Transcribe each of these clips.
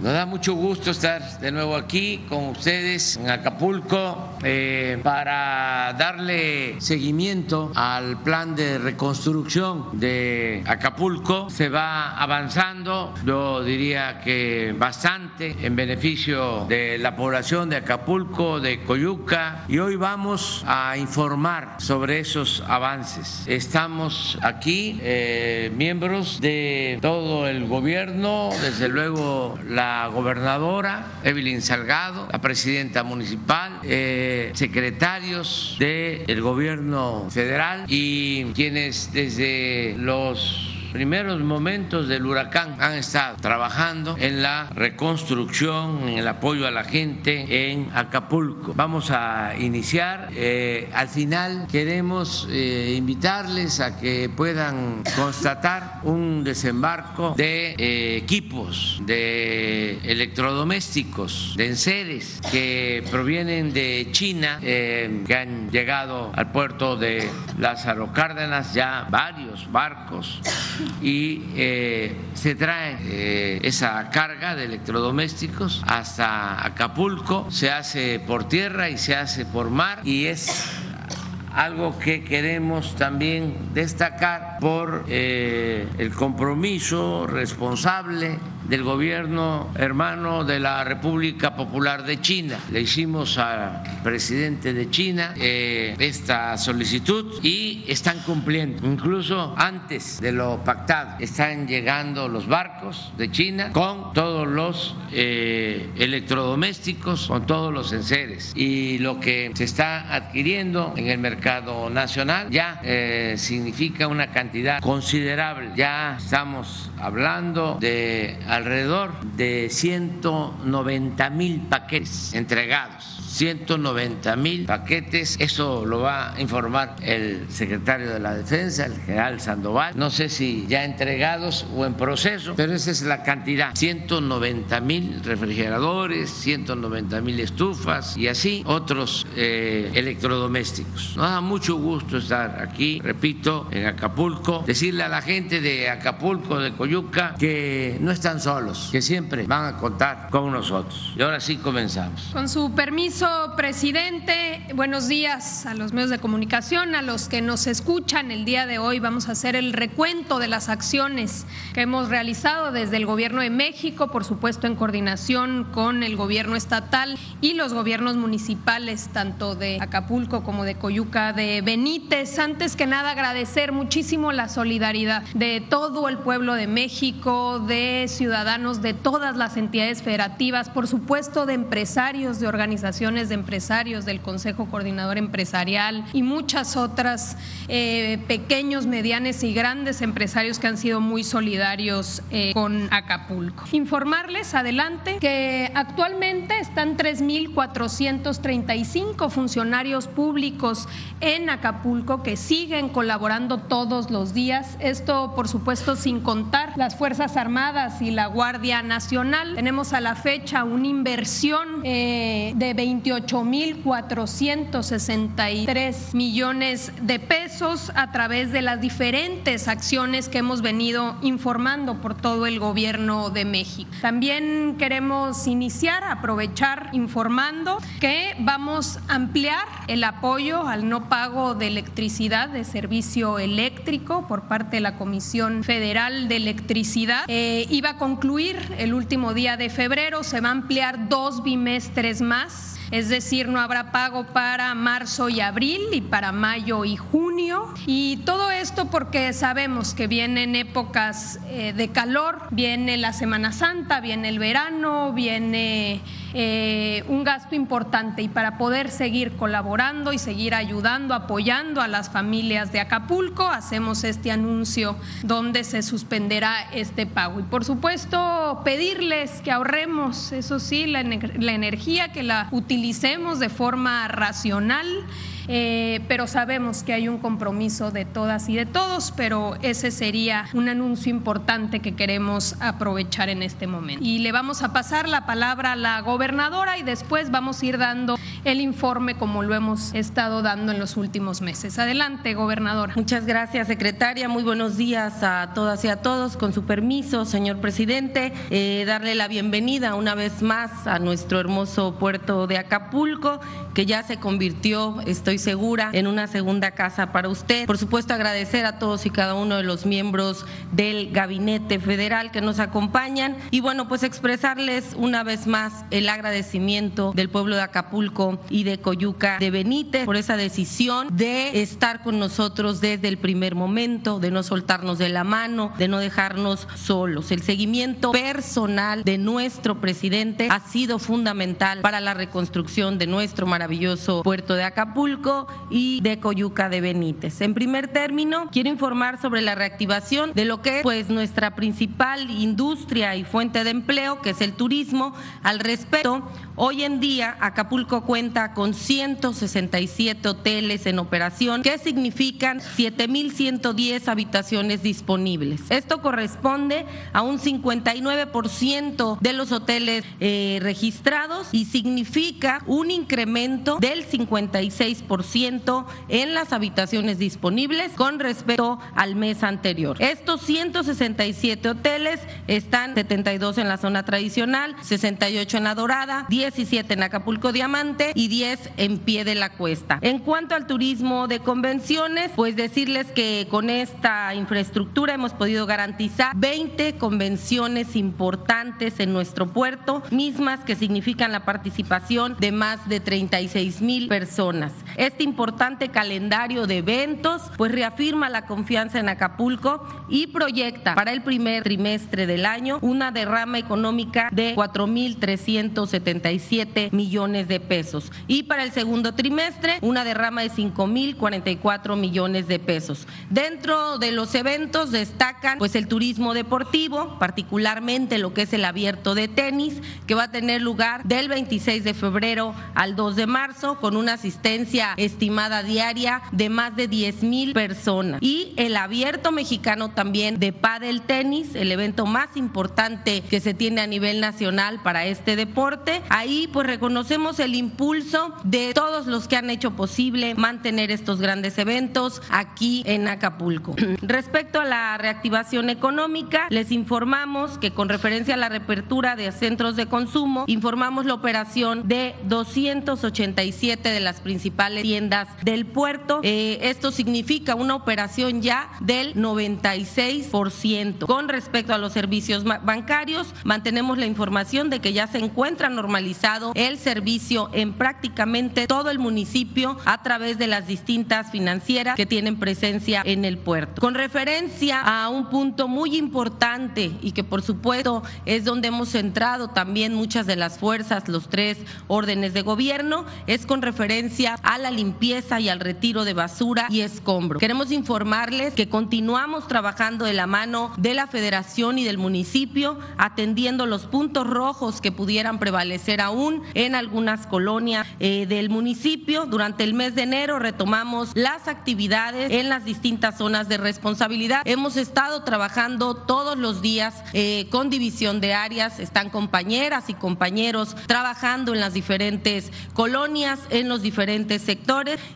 Nos da mucho gusto estar de nuevo aquí con ustedes en Acapulco eh, para darle seguimiento al plan de reconstrucción de Acapulco. Se va avanzando, yo diría que bastante en beneficio de la población de Acapulco, de Coyuca, y hoy vamos a informar sobre esos avances. Estamos aquí, eh, miembros de todo el gobierno, desde luego la gobernadora Evelyn Salgado, la presidenta municipal, eh, secretarios del gobierno federal y quienes desde los primeros momentos del huracán han estado trabajando en la reconstrucción, en el apoyo a la gente en Acapulco. Vamos a iniciar. Eh, al final queremos eh, invitarles a que puedan constatar un desembarco de eh, equipos, de electrodomésticos, de enseres que provienen de China, que han llegado al puerto de Lázaro Cárdenas, ya varios barcos y eh, se trae eh, esa carga de electrodomésticos hasta Acapulco, se hace por tierra y se hace por mar y es algo que queremos también destacar por eh, el compromiso responsable del gobierno hermano de la República Popular de China. Le hicimos al presidente de China eh, esta solicitud y están cumpliendo. Incluso antes de lo pactado, están llegando los barcos de China con todos los eh, electrodomésticos, con todos los enseres. Y lo que se está adquiriendo en el mercado nacional ya eh, significa una cantidad considerable. Ya estamos hablando de alrededor de 190 mil paquetes entregados 190 mil paquetes. Eso lo va a informar el secretario de la Defensa, el general Sandoval. No sé si ya entregados o en proceso, pero esa es la cantidad. 190 mil refrigeradores, 190 mil estufas y así otros eh, electrodomésticos. Nos da mucho gusto estar aquí, repito, en Acapulco. Decirle a la gente de Acapulco, de Coyuca, que no están solos, que siempre van a contar con nosotros. Y ahora sí comenzamos. Con su permiso presidente. Buenos días a los medios de comunicación, a los que nos escuchan el día de hoy. Vamos a hacer el recuento de las acciones que hemos realizado desde el Gobierno de México, por supuesto en coordinación con el Gobierno estatal y los gobiernos municipales, tanto de Acapulco como de Coyuca de Benítez. Antes que nada, agradecer muchísimo la solidaridad de todo el pueblo de México, de ciudadanos de todas las entidades federativas, por supuesto de empresarios, de organizaciones de empresarios del Consejo Coordinador Empresarial y muchas otras eh, pequeños, medianos y grandes empresarios que han sido muy solidarios eh, con Acapulco. Informarles adelante que actualmente están 3.435 funcionarios públicos en Acapulco que siguen colaborando todos los días. Esto, por supuesto, sin contar las Fuerzas Armadas y la Guardia Nacional. Tenemos a la fecha una inversión eh, de 20 28.463 millones de pesos a través de las diferentes acciones que hemos venido informando por todo el gobierno de México. También queremos iniciar, aprovechar informando que vamos a ampliar el apoyo al no pago de electricidad, de servicio eléctrico por parte de la Comisión Federal de Electricidad. Eh, iba a concluir el último día de febrero, se va a ampliar dos bimestres más es decir, no habrá pago para marzo y abril y para mayo y junio. Y todo esto porque sabemos que vienen épocas eh, de calor, viene la Semana Santa, viene el verano, viene eh, un gasto importante y para poder seguir colaborando y seguir ayudando, apoyando a las familias de Acapulco, hacemos este anuncio donde se suspenderá este pago. Y por supuesto, pedirles que ahorremos, eso sí, la, la energía, que la utilicemos de forma racional eh, pero sabemos que hay un compromiso de todas y de todos, pero ese sería un anuncio importante que queremos aprovechar en este momento. Y le vamos a pasar la palabra a la gobernadora y después vamos a ir dando el informe como lo hemos estado dando en los últimos meses. Adelante, gobernadora. Muchas gracias, secretaria. Muy buenos días a todas y a todos. Con su permiso, señor presidente, eh, darle la bienvenida una vez más a nuestro hermoso puerto de Acapulco, que ya se convirtió, estoy segura, en una segunda casa para usted. Por supuesto, agradecer a todos y cada uno de los miembros del Gabinete Federal que nos acompañan y bueno, pues expresarles una vez más el agradecimiento del pueblo de Acapulco y de Coyuca de Benítez por esa decisión de estar con nosotros desde el primer momento, de no soltarnos de la mano, de no dejarnos solos. El seguimiento personal de nuestro presidente ha sido fundamental para la reconstrucción de nuestro maravilloso puerto de Acapulco y de Coyuca de Benítez. En primer término, quiero informar sobre la reactivación de lo que es pues nuestra principal industria y fuente de empleo, que es el turismo. Al respecto, hoy en día Acapulco cuenta con 167 hoteles en operación, que significan 7.110 habitaciones disponibles. Esto corresponde a un 59% de los hoteles eh, registrados y significa un incremento del 56% en las habitaciones disponibles con respecto al mes anterior. Estos 167 hoteles están 72 en la zona tradicional, 68 en la Dorada, 17 en Acapulco Diamante y 10 en pie de la cuesta. En cuanto al turismo de convenciones, pues decirles que con esta infraestructura hemos podido garantizar 20 convenciones importantes en nuestro puerto, mismas que significan la participación de más de 36 mil personas. Este importante calendario de eventos pues reafirma la confianza en Acapulco y proyecta para el primer trimestre del año una derrama económica de 4.377 millones de pesos y para el segundo trimestre una derrama de 5.044 millones de pesos. Dentro de los eventos destacan pues el turismo deportivo, particularmente lo que es el abierto de tenis, que va a tener lugar del 26 de febrero al 2 de marzo con una asistencia estimada diaria de más de 10 mil personas. Y el abierto mexicano también de pádel tenis, el evento más importante que se tiene a nivel nacional para este deporte. Ahí pues reconocemos el impulso de todos los que han hecho posible mantener estos grandes eventos aquí en Acapulco. Respecto a la reactivación económica, les informamos que con referencia a la reapertura de centros de consumo, informamos la operación de 287 de las principales tiendas del puerto. Eh, esto significa una operación ya del 96%. Con respecto a los servicios bancarios, mantenemos la información de que ya se encuentra normalizado el servicio en prácticamente todo el municipio a través de las distintas financieras que tienen presencia en el puerto. Con referencia a un punto muy importante y que por supuesto es donde hemos centrado también muchas de las fuerzas, los tres órdenes de gobierno, es con referencia a la limpieza y al retiro de basura y escombro. Queremos informarles que continuamos trabajando de la mano de la federación y del municipio, atendiendo los puntos rojos que pudieran prevalecer aún en algunas colonias eh, del municipio. Durante el mes de enero retomamos las actividades en las distintas zonas de responsabilidad. Hemos estado trabajando todos los días eh, con división de áreas, están compañeras y compañeros trabajando en las diferentes colonias, en los diferentes sectores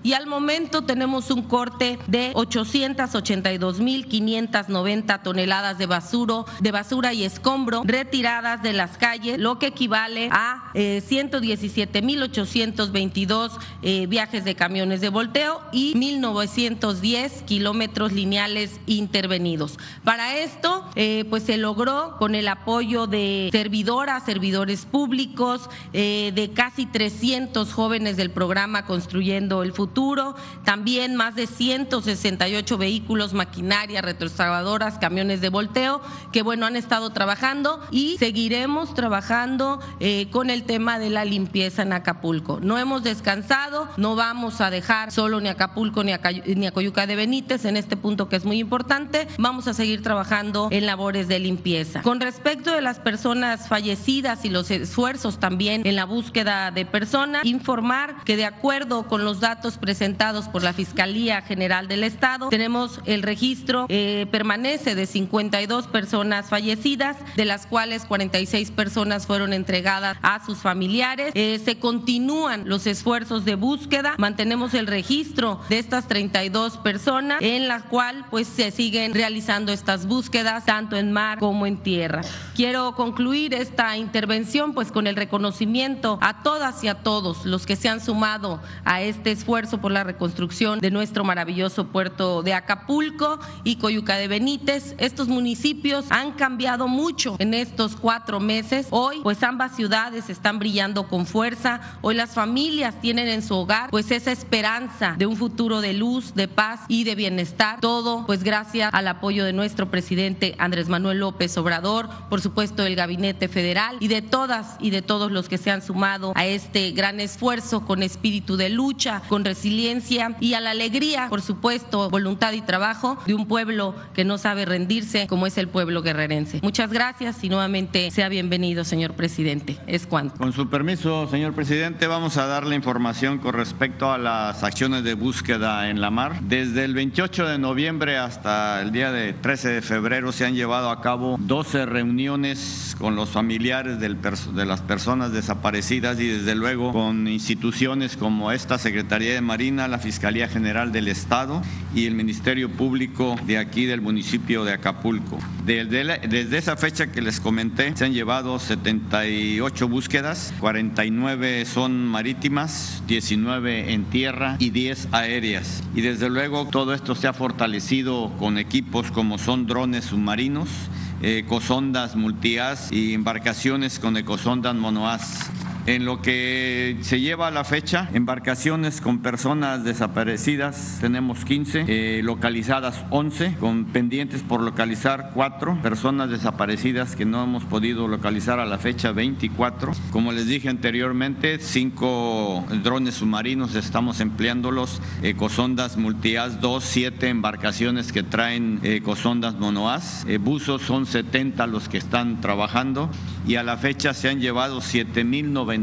y al momento tenemos un corte de 882.590 toneladas de basura, de basura y escombro retiradas de las calles, lo que equivale a eh, 117.822 eh, viajes de camiones de volteo y 1.910 kilómetros lineales intervenidos. Para esto, eh, pues se logró con el apoyo de servidoras, servidores públicos, eh, de casi 300 jóvenes del programa Construyendo el Futuro, también más de 168 vehículos, maquinaria, retroexcavadoras, camiones de volteo, que bueno, han estado trabajando y seguiremos trabajando eh, con el tema de la limpieza en Acapulco. No hemos descansado, no vamos a dejar solo ni Acapulco ni a, ni a Coyuca de Benítez en este punto que es muy importante. Vamos a seguir trabajando en labores de limpieza. Con respecto de las personas fallecidas y los esfuerzos también en la búsqueda de personas, informar que de acuerdo con los datos presentados por la Fiscalía General del Estado, tenemos el registro eh, permanece de 52 personas fallecidas, de las cuales 46 personas fueron entregadas a sus familiares. Eh, se continúan los esfuerzos de búsqueda, mantenemos el registro de estas 32 personas, en la cual pues se siguen realizando estas búsquedas tanto en mar como en tierra. Quiero concluir esta intervención pues con el reconocimiento a todas y a todos los que se han sumado a este esfuerzo por la reconstrucción de nuestro maravilloso puerto de Acapulco y Coyuca de Benítez. Estos municipios han cambiado mucho en estos cuatro meses. Hoy, pues ambas ciudades están brillando con fuerza. Hoy las familias tienen en su hogar, pues esa esperanza de un futuro de luz, de paz y de bienestar. Todo, pues gracias al apoyo de nuestro presidente Andrés Manuel López Obrador, por supuesto del Gabinete Federal y de todas y de todos los que se han sumado a este gran esfuerzo con espíritu de lucha, con resiliencia y a la alegría, por supuesto, voluntad y trabajo de un pueblo que no sabe rendirse como es el pueblo guerrerense. Muchas gracias y nuevamente sea bienvenido, señor presidente. Es cuanto. Con su permiso, señor presidente, vamos a darle información con respecto a las acciones de búsqueda en la mar. Desde el 28 de noviembre hasta el día de 13 de febrero se han llevado a cabo 12 reuniones con los familiares del de las personas desaparecidas y desde luego con instituciones como esta Secretaría de Marina, la Fiscalía General del Estado y el Ministerio Público de aquí del municipio de Acapulco. Desde, desde esa fecha que les comenté, se han llevado 78 búsquedas, 49 son marítimas, 19 en tierra y 10 aéreas. Y desde luego todo esto se ha fortalecido con equipos como son drones submarinos, ecosondas multias y embarcaciones con ecosondas monoas. En lo que se lleva a la fecha, embarcaciones con personas desaparecidas tenemos 15, eh, localizadas 11, con pendientes por localizar 4, personas desaparecidas que no hemos podido localizar a la fecha 24. Como les dije anteriormente, 5 drones submarinos estamos empleándolos, ecosondas multias 2, 7 embarcaciones que traen ecosondas monoas, eh, buzos son 70 los que están trabajando y a la fecha se han llevado 7.090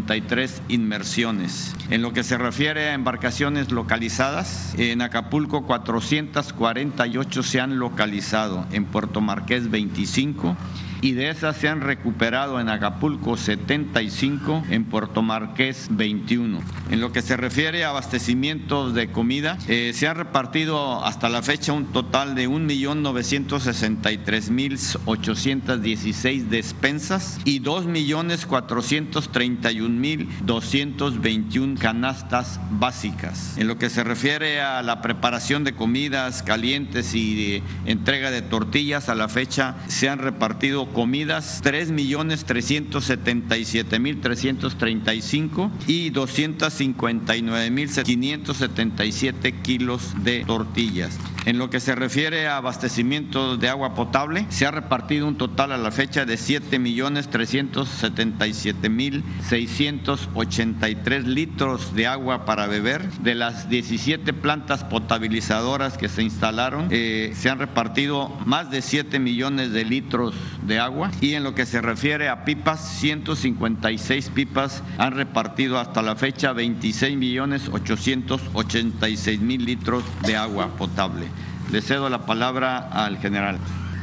inmersiones. En lo que se refiere a embarcaciones localizadas, en Acapulco 448 se han localizado, en Puerto Marqués 25 y de esas se han recuperado en Acapulco 75, en Puerto Marqués 21. En lo que se refiere a abastecimiento de comida, eh, se han repartido hasta la fecha un total de 1.963.816 despensas y 2.431.221 canastas básicas. En lo que se refiere a la preparación de comidas calientes y entrega de tortillas, a la fecha se han repartido comidas 3.377.335 y 259.577 kilos de tortillas. En lo que se refiere a abastecimiento de agua potable, se ha repartido un total a la fecha de 7.377.683 litros de agua para beber. De las 17 plantas potabilizadoras que se instalaron, eh, se han repartido más de 7 millones de litros de agua. Y en lo que se refiere a pipas, 156 pipas han repartido hasta la fecha 26 millones 886 mil litros de agua potable. Le cedo la palabra al general.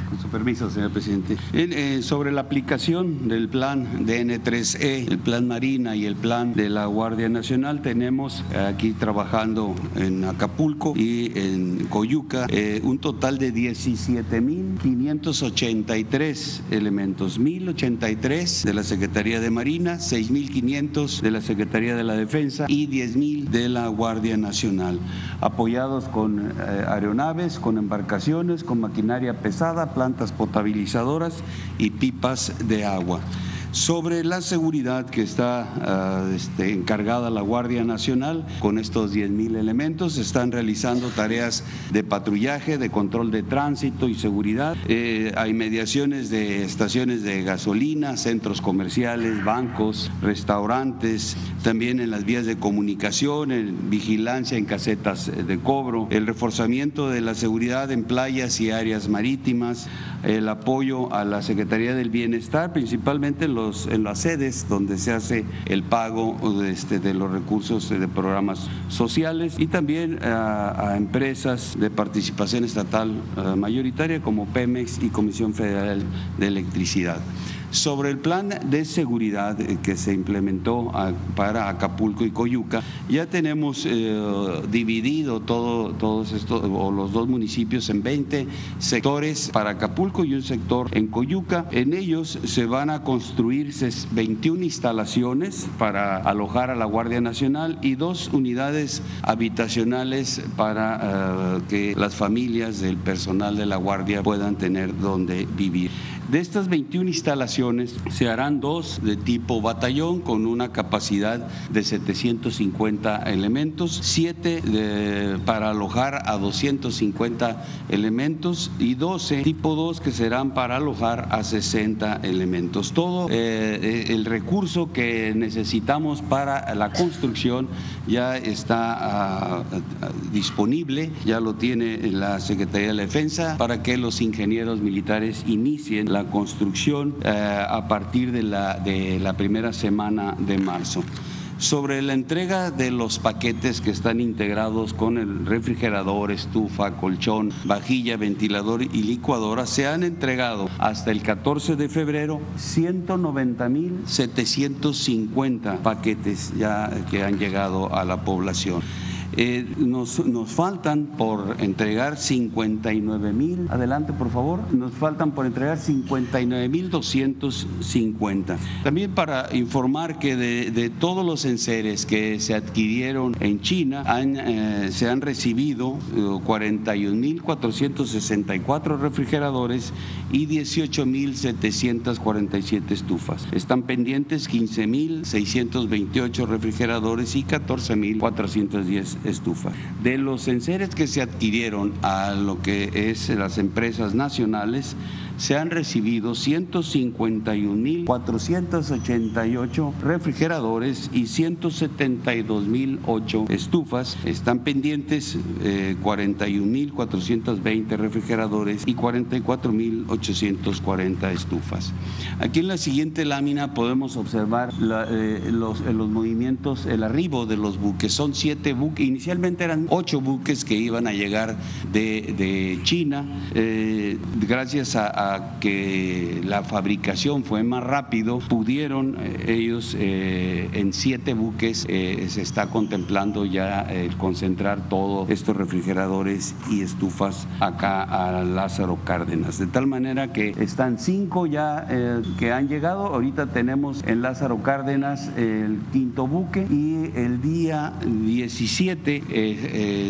Con su permiso, señor presidente. Eh, sobre la aplicación del plan DN3E, el plan Marina y el plan de la Guardia Nacional, tenemos aquí trabajando en Acapulco y en Coyuca eh, un total de 17.583 elementos, 1.083 de la Secretaría de Marina, 6.500 de la Secretaría de la Defensa y 10.000 de la Guardia Nacional, apoyados con eh, aeronaves, con embarcaciones, con maquinaria pesada, plantas potabilizadoras y pipas de agua. Sobre la seguridad que está ah, este, encargada la Guardia Nacional. Con estos 10 mil elementos, están realizando tareas de patrullaje, de control de tránsito y seguridad. Eh, hay mediaciones de estaciones de gasolina, centros comerciales, bancos, restaurantes, también en las vías de comunicación, en vigilancia en casetas de cobro, el reforzamiento de la seguridad en playas y áreas marítimas, el apoyo a la Secretaría del Bienestar, principalmente en los en las sedes donde se hace el pago de, este, de los recursos de programas sociales y también a, empresas de participación estatal eh, mayoritaria como Pemex y Comisión Federal de Electricidad. Sobre el plan de seguridad que se implementó para Acapulco y Coyuca, ya tenemos eh, dividido todo, todos estos, o los dos municipios en 20 sectores para Acapulco y un sector en Coyuca. En ellos se van a construir 21 instalaciones para alojar a la Guardia Nacional y dos unidades habitacionales para eh, que las familias del personal de la Guardia puedan tener donde vivir. De estas 21 instalaciones se harán dos de tipo batallón con una capacidad de 750 elementos, siete para alojar a 250 elementos y 12 tipo 2 que serán para alojar a 60 elementos. Todo eh, eh, el recurso que necesitamos para la construcción ya está ah, disponible, ya lo tiene la Secretaría de Defensa para que los ingenieros militares inicien la la construcción eh, a partir de la, de la primera semana de marzo sobre la entrega de los paquetes que están integrados con el refrigerador, estufa, colchón, vajilla, ventilador y licuadora, se han entregado hasta el 14 de febrero 190.750 paquetes ya que han llegado a la población. Eh, nos, nos, faltan por entregar 59 mil, adelante por favor, nos faltan por entregar 59 mil 250. También para informar que de, todos los enseres que se adquirieron en China, eh, se han recibido 41 eh, mil 464 refrigeradores y 18 mil 747 estufas. Están pendientes 15 mil 628 refrigeradores y 14 mil 410 De los enseres que se adquirieron a lo que es las empresas nacionales, se han recibido 151.488 refrigeradores y 172.008 estufas. Están pendientes 41.420 eh, refrigeradores y 44.840 estufas. Aquí en la siguiente lámina podemos observar eh, los, los, movimientos, el arribo de los buques. Son siete buques, inicialmente eran ocho buques que iban a llegar de, China. Eh, gracias a que la fabricación fue más rápido, pudieron eh, ellos eh, en siete buques eh, se está contemplando ya el concentrar todos estos refrigeradores y estufas acá a Lázaro Cárdenas. De tal manera que están cinco ya que han llegado. Ahorita tenemos en Lázaro Cárdenas el quinto buque y el día 17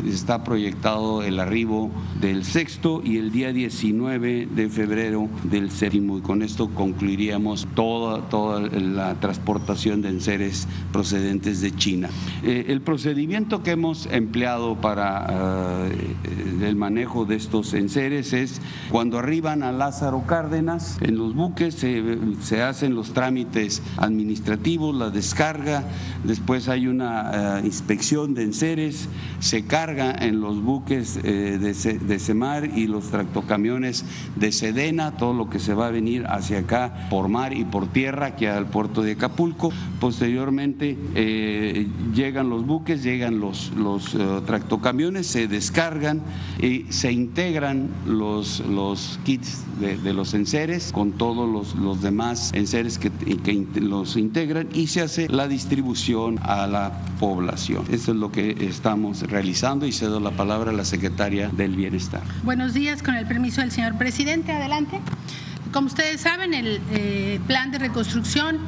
está proyectado el arribo del sexto y el día 19 de febrero del séptimo y con esto concluiríamos toda, toda la transportación de enseres procedentes de China. Eh, el procedimiento que hemos empleado para eh, el manejo de estos enseres es cuando arriban a Lázaro Cárdenas, en los buques se, hacen los trámites administrativos, la descarga, después hay una eh, inspección de enseres, se carga en los buques de, de Semar y los tractocamiones de Sedena todo lo que se va a venir hacia acá por mar y por tierra, aquí al puerto de Acapulco. Posteriormente eh, llegan los buques, llegan los, los eh, tractocamiones, se descargan y se integran los, los kits de, los enseres con todos los, los demás enseres que, que los integran y se hace la distribución a la población. Eso es lo que estamos realizando y cedo la palabra a la secretaria del Bienestar. Buenos días, con el permiso del señor presidente. Adelante. Como ustedes saben, el eh, plan de reconstrucción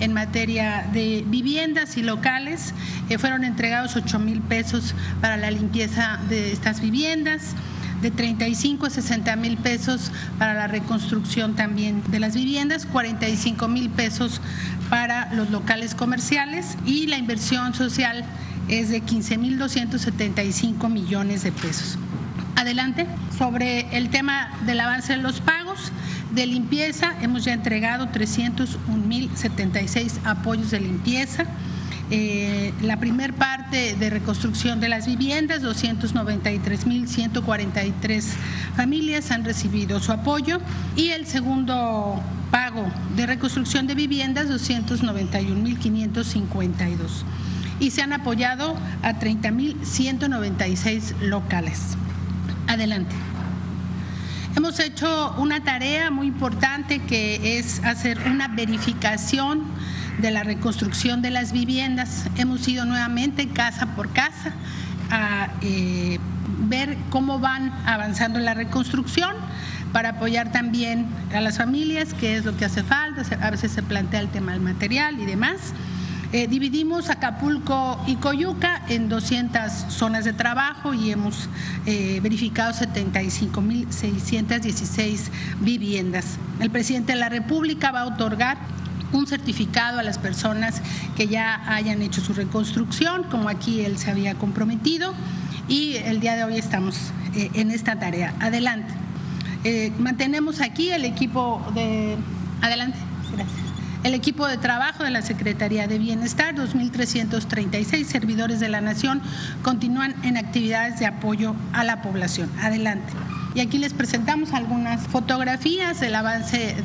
en materia de viviendas y locales eh, fueron entregados 8 mil pesos para la limpieza de estas viviendas de 35 a 60 mil pesos para la reconstrucción también de las viviendas, 45 mil pesos para los locales comerciales y la inversión social es de 15 mil 275 millones de pesos. Adelante. Sobre el tema del avance de los pagos de limpieza, hemos ya entregado 301 mil 76 apoyos de limpieza. Eh, la primer parte de reconstrucción de las viviendas, 293.143 familias han recibido su apoyo y el segundo pago de reconstrucción de viviendas 291.552 y se han apoyado a 30.196 locales. Adelante. Hemos hecho una tarea muy importante que es hacer una verificación de la reconstrucción de las viviendas. Hemos ido nuevamente casa por casa a eh, ver cómo van avanzando la reconstrucción para apoyar también a las familias, qué es lo que hace falta, a veces se plantea el tema del material y demás. Eh, dividimos Acapulco y Coyuca en 200 zonas de trabajo y hemos eh, verificado 75.616 viviendas. El presidente de la República va a otorgar un certificado a las personas que ya hayan hecho su reconstrucción, como aquí él se había comprometido, y el día de hoy estamos eh, en esta tarea. Adelante. mantenemos aquí el equipo de... Adelante. Gracias. El equipo de trabajo de la Secretaría de Bienestar, 2.336 servidores de la Nación, continúan en actividades de apoyo a la población. Adelante. Y aquí les presentamos algunas fotografías del avance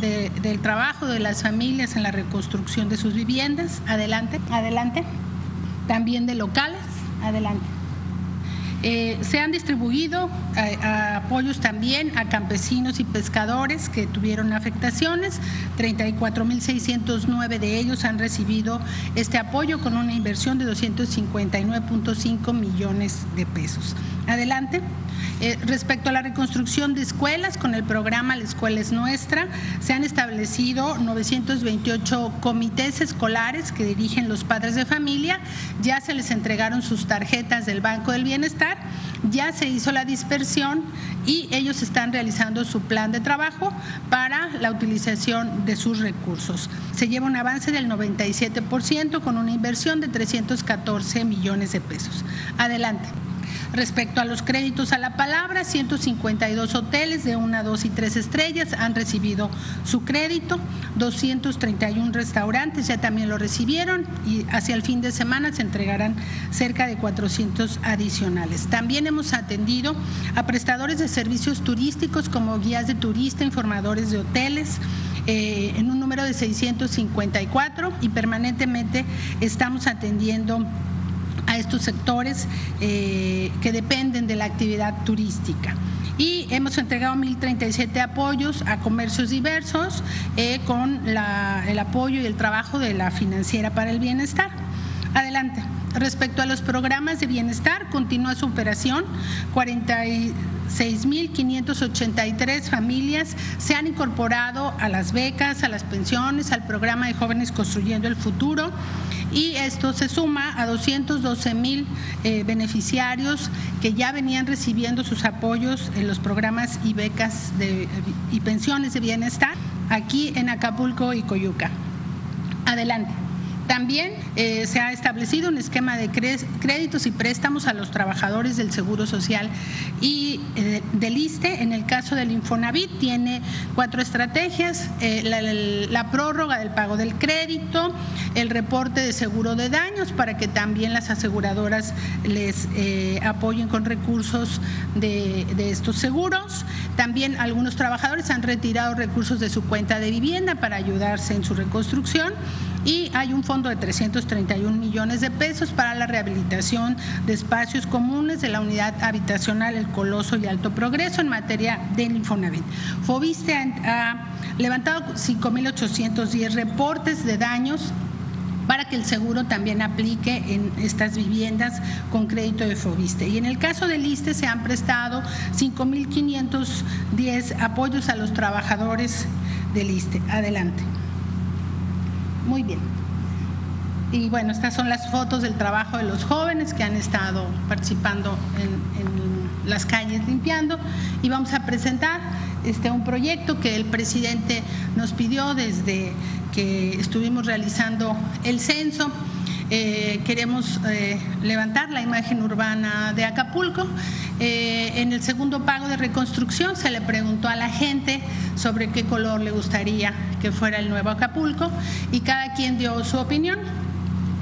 del trabajo de las familias en la reconstrucción de sus viviendas. Adelante, adelante. También de locales. Adelante. Eh, se han distribuido eh, apoyos también a campesinos y pescadores que tuvieron afectaciones. 34.609 de ellos han recibido este apoyo con una inversión de 259.5 millones de pesos. Adelante. Eh, respecto a la reconstrucción de escuelas, con el programa La Escuela es Nuestra, se han establecido 928 comités escolares que dirigen los padres de familia, ya se les entregaron sus tarjetas del Banco del Bienestar, ya se hizo la dispersión y ellos están realizando su plan de trabajo para la utilización de sus recursos. Se lleva un avance del 97% con una inversión de 314 millones de pesos. Adelante. Respecto a los créditos a la palabra, 152 hoteles de una, dos y tres estrellas han recibido su crédito, 231 restaurantes ya también lo recibieron y hacia el fin de semana se entregarán cerca de 400 adicionales. También hemos atendido a prestadores de servicios turísticos como guías de turista, informadores de hoteles, eh, en un número de 654 y permanentemente estamos atendiendo estos sectores eh, que dependen de la actividad turística. Y hemos entregado 1.037 apoyos a comercios diversos eh, con el apoyo y el trabajo de la Financiera para el Bienestar. Adelante. Respecto a los programas de bienestar, continúa su operación. 46.583 familias se han incorporado a las becas, a las pensiones, al programa de jóvenes construyendo el futuro y esto se suma a 212 mil eh, beneficiarios que ya venían recibiendo sus apoyos en los programas y becas y pensiones de bienestar aquí en Acapulco y Coyuca. Adelante. También eh, se ha establecido un esquema de créditos y préstamos a los trabajadores del Seguro Social y eh, del ISTE. En el caso del Infonavit tiene cuatro estrategias, eh, la, prórroga del pago del crédito, el reporte de seguro de daños para que también las aseguradoras les apoyen con recursos de, de estos seguros. También algunos trabajadores han retirado recursos de su cuenta de vivienda para ayudarse en su reconstrucción y hay un fondo de 331 millones de pesos para la rehabilitación de espacios comunes de la unidad habitacional El Coloso y Alto Progreso en materia de Infonavit. Fobiste ha levantado 5.810 reportes de daños para que el seguro también aplique en estas viviendas con crédito de Fobiste. Y en el caso del ISTE se han prestado 5.510 apoyos a los trabajadores del ISTE. Adelante. Muy bien. Y bueno, estas son las fotos del trabajo de los jóvenes que han estado participando en, las calles limpiando. Y vamos a presentar este, un proyecto que el presidente nos pidió desde que estuvimos realizando el censo. Eh, queremos eh, levantar la imagen urbana de Acapulco. Eh, en el segundo pago de reconstrucción se le preguntó a la gente sobre qué color le gustaría que fuera el nuevo Acapulco y cada quien dio su opinión,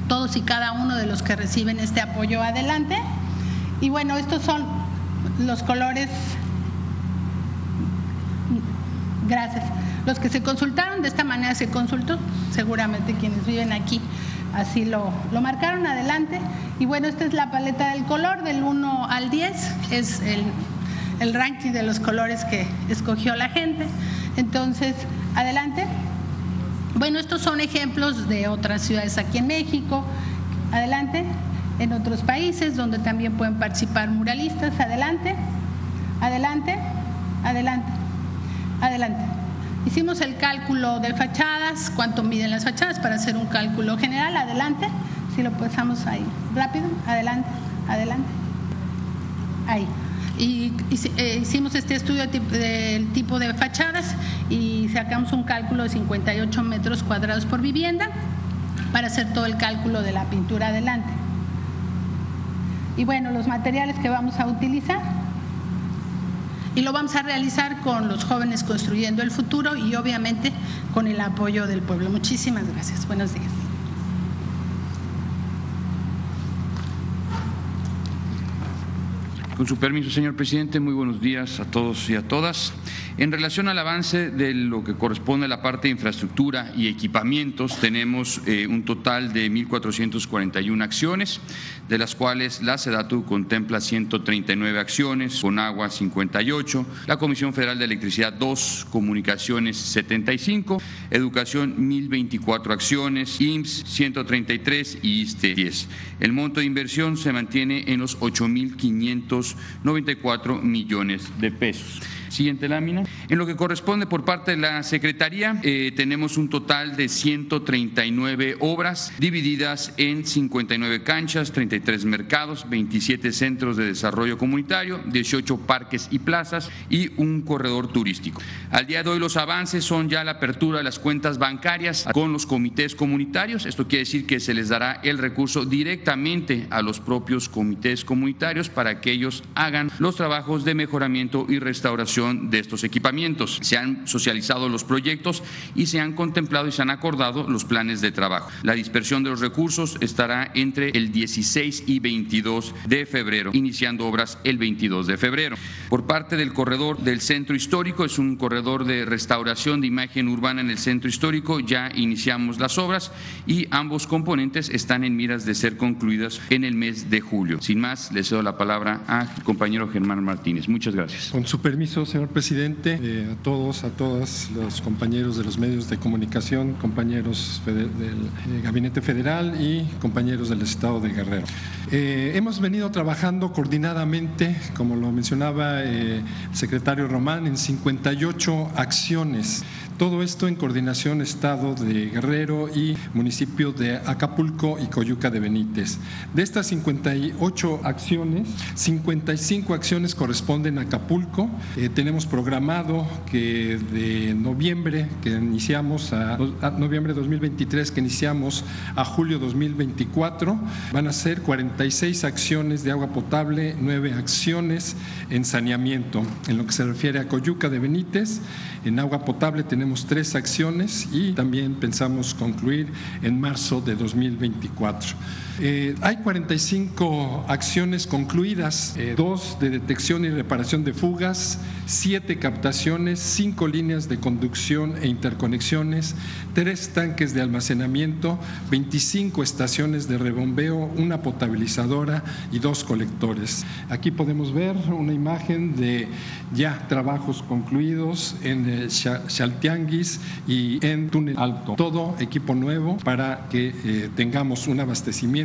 todos y cada uno de los que reciben este apoyo adelante. Y bueno, estos son los colores, gracias, los que se consultaron, de esta manera se consultó, seguramente quienes viven aquí así lo, lo marcaron adelante. Y bueno, esta es la paleta del color del 1 al 10, es el, el ranking de los colores que escogió la gente. Entonces, adelante. Bueno, estos son ejemplos de otras ciudades aquí en México. Adelante. En otros países donde también pueden participar muralistas. Adelante. Adelante. Adelante. Adelante. Hicimos el cálculo de fachadas, cuánto miden las fachadas para hacer un cálculo general. Adelante. Si lo pasamos ahí. Rápido. Adelante. Adelante. Ahí y eh, hicimos este estudio del tipo de fachadas y sacamos un cálculo de 58 metros cuadrados por vivienda para hacer todo el cálculo de la pintura adelante. Y bueno, los materiales que vamos a utilizar. Y lo vamos a realizar con los jóvenes construyendo el futuro y obviamente con el apoyo del pueblo. Muchísimas gracias. Buenos días. Con su permiso, señor presidente, muy buenos días a todos y a todas. En relación al avance de lo que corresponde a la parte de infraestructura y equipamientos, tenemos eh, un total de 1.441 acciones, de las cuales la SEDATU contempla 139 acciones, con agua 58, la Comisión Federal de Electricidad 2, Comunicaciones 75, Educación 1.024 acciones, IMSS 133 y ISTE 10. El monto de inversión se mantiene en los 8.594 millones de pesos. Siguiente lámina. En lo que corresponde por parte de la Secretaría, eh, tenemos un total de 139 obras divididas en 59 canchas, 33 mercados, 27 centros de desarrollo comunitario, 18 parques y plazas y un corredor turístico. Al día de hoy los avances son ya la apertura de las cuentas bancarias con los comités comunitarios. Esto quiere decir que se les dará el recurso directamente a los propios comités comunitarios para que ellos hagan los trabajos de mejoramiento y restauración de estos equipamientos. Se han socializado los proyectos y se han contemplado y se han acordado los planes de trabajo. La dispersión de los recursos estará entre el 16 y 22 de febrero, iniciando obras el 22 de febrero. Por parte del corredor del centro histórico, es un corredor de restauración de imagen urbana en el centro histórico, ya iniciamos las obras y ambos componentes están en miras de ser concluidas en el mes de julio. Sin más, le cedo la palabra a compañero Germán Martínez. Muchas gracias. Con su permiso, señor presidente, eh, a todos, a todas los compañeros de los medios de comunicación, compañeros del eh, Gabinete Federal y compañeros del Estado de Guerrero. Eh, hemos venido trabajando coordinadamente, como lo mencionaba el secretario Román, en 58 acciones todo esto en coordinación Estado de Guerrero y municipio de Acapulco y Coyuca de Benítez. De estas 58 acciones, 55 acciones corresponden a Acapulco. Eh, tenemos programado que de noviembre que iniciamos a, noviembre 2023 que iniciamos a julio 2024 van a ser 46 acciones de agua potable, 9 acciones en saneamiento. En lo que se refiere a Coyuca de Benítez, en agua potable tenemos tres acciones y también pensamos concluir en marzo de 2024. Eh, hay 45 acciones concluidas, eh, dos de detección y reparación de fugas, siete captaciones, cinco líneas de conducción e interconexiones, tres tanques de almacenamiento, 25 estaciones de rebombeo, una potabilizadora y dos colectores. Aquí podemos ver una imagen de ya trabajos concluidos en Chaltianguis y en Túnel Alto. Todo equipo nuevo para que eh, tengamos un abastecimiento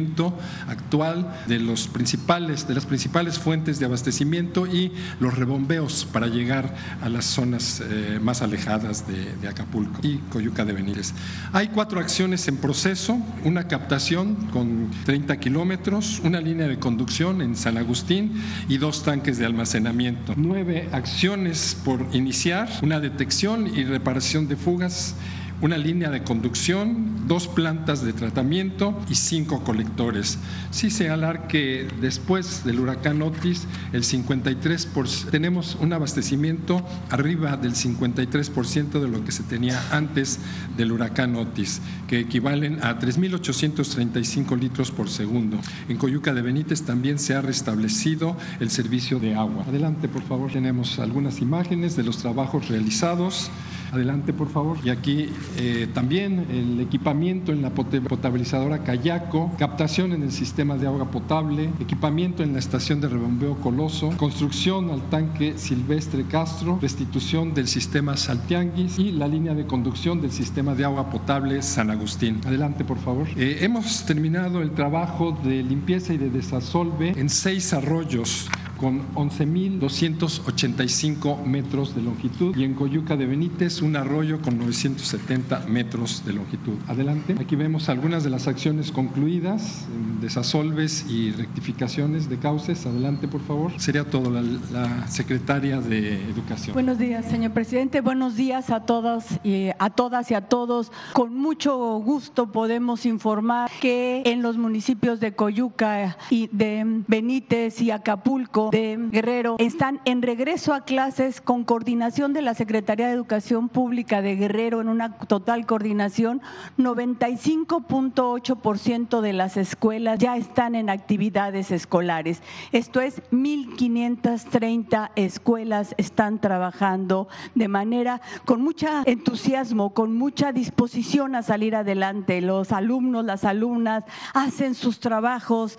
actual de, los principales, de las principales fuentes de abastecimiento y los rebombeos para llegar a las zonas eh, más alejadas de, de, Acapulco y Coyuca de Benítez. Hay cuatro acciones en proceso, una captación con 30 kilómetros, una línea de conducción en San Agustín y dos tanques de almacenamiento. Nueve acciones por iniciar, una detección y reparación de fugas una línea de conducción, dos plantas de tratamiento y cinco colectores. Sí señalar que después del huracán Otis, el 53 tenemos un abastecimiento arriba del 53% de lo que se tenía antes del huracán Otis, que equivalen a 3.835 litros por segundo. En Coyuca de Benítez también se ha restablecido el servicio de agua. Adelante, por favor. Tenemos algunas imágenes de los trabajos realizados. Adelante, por favor. Y aquí eh, también el equipamiento en la potabilizadora Cayaco, captación en el sistema de agua potable, equipamiento en la estación de rebombeo Coloso, construcción al tanque Silvestre Castro, restitución del sistema Saltianguis y la línea de conducción del sistema de agua potable San Agustín. Adelante, por favor. Eh, hemos terminado el trabajo de limpieza y de desasolve en seis arroyos con 11.285 metros de longitud y en Coyuca de Benítez un arroyo con 970 metros de longitud. Adelante. Aquí vemos algunas de las acciones concluidas, desasolves y rectificaciones de cauces. Adelante, por favor. Sería todo la, secretaria de Educación. Buenos días, señor presidente. Buenos días a todas y a todas y a todos. Con mucho gusto podemos informar que en los municipios de Coyuca y de Benítez y Acapulco de Guerrero están en regreso a clases con coordinación de la Secretaría de Educación Pública de Guerrero en una total coordinación. 95.8% de las escuelas ya están en actividades escolares. Esto es 1.530 escuelas están trabajando de manera con mucho entusiasmo, con mucha disposición a salir adelante. Los alumnos, las alumnas hacen sus trabajos.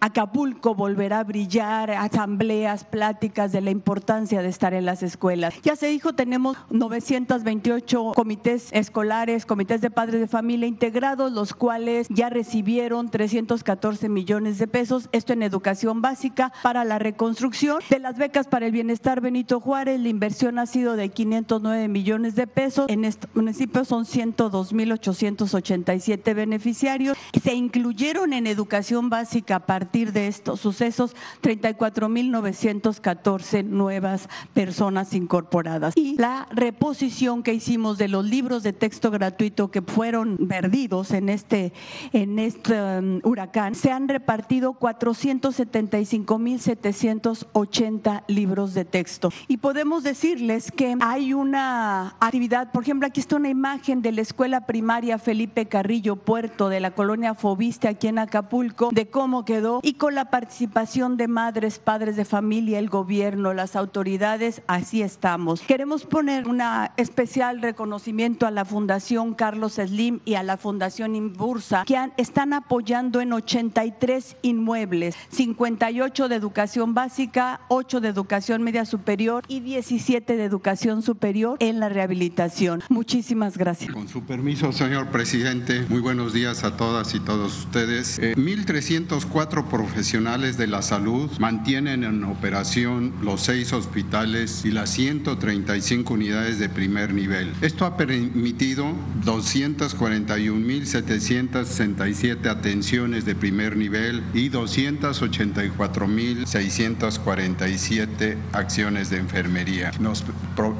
Acapulco volverá a brillar, asambleas, pláticas de la importancia de estar en las escuelas. Ya se dijo, tenemos 928 comités escolares, comités de padres de familia integrados, los cuales ya recibieron 314 millones de pesos, esto en educación básica para la reconstrucción. De las becas para el bienestar Benito Juárez, la inversión ha sido de 509 millones de pesos. En este municipio son 102.887 beneficiarios. Se incluyeron en educación básica a partir de estos sucesos 34 4.914 nuevas personas incorporadas. Y la reposición que hicimos de los libros de texto gratuito que fueron perdidos en este, en este um, huracán, se han repartido 475.780 libros de texto. Y podemos decirles que hay una actividad, por ejemplo, aquí está una imagen de la escuela primaria Felipe Carrillo Puerto de la colonia Fobiste aquí en Acapulco, de cómo quedó y con la participación de madres, padres, padres de familia, el gobierno, las autoridades, así estamos. Queremos poner un especial reconocimiento a la Fundación Carlos Slim y a la Fundación Inbursa, que están apoyando en 83 inmuebles, 58 de educación básica, 8 de educación media superior y 17 de educación superior en la rehabilitación. Muchísimas gracias. Con su permiso, señor presidente, muy buenos días a todas y todos ustedes. 1.304 eh, profesionales de la salud mantienen en operación los seis hospitales y las 135 unidades de primer nivel. Esto ha permitido 241.767 atenciones de primer nivel y 284.647 acciones de enfermería. Nos,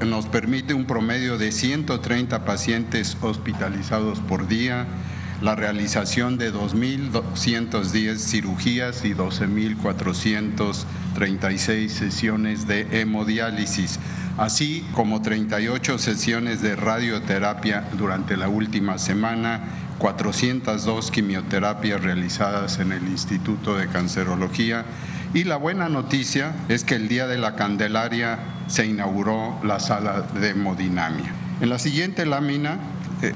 nos permite un promedio de 130 pacientes hospitalizados por día la realización de 2.210 cirugías y 12.436 sesiones de hemodiálisis, así como 38 sesiones de radioterapia durante la última semana, 402 quimioterapias realizadas en el Instituto de Cancerología y la buena noticia es que el día de la Candelaria se inauguró la sala de hemodinamia. En la siguiente lámina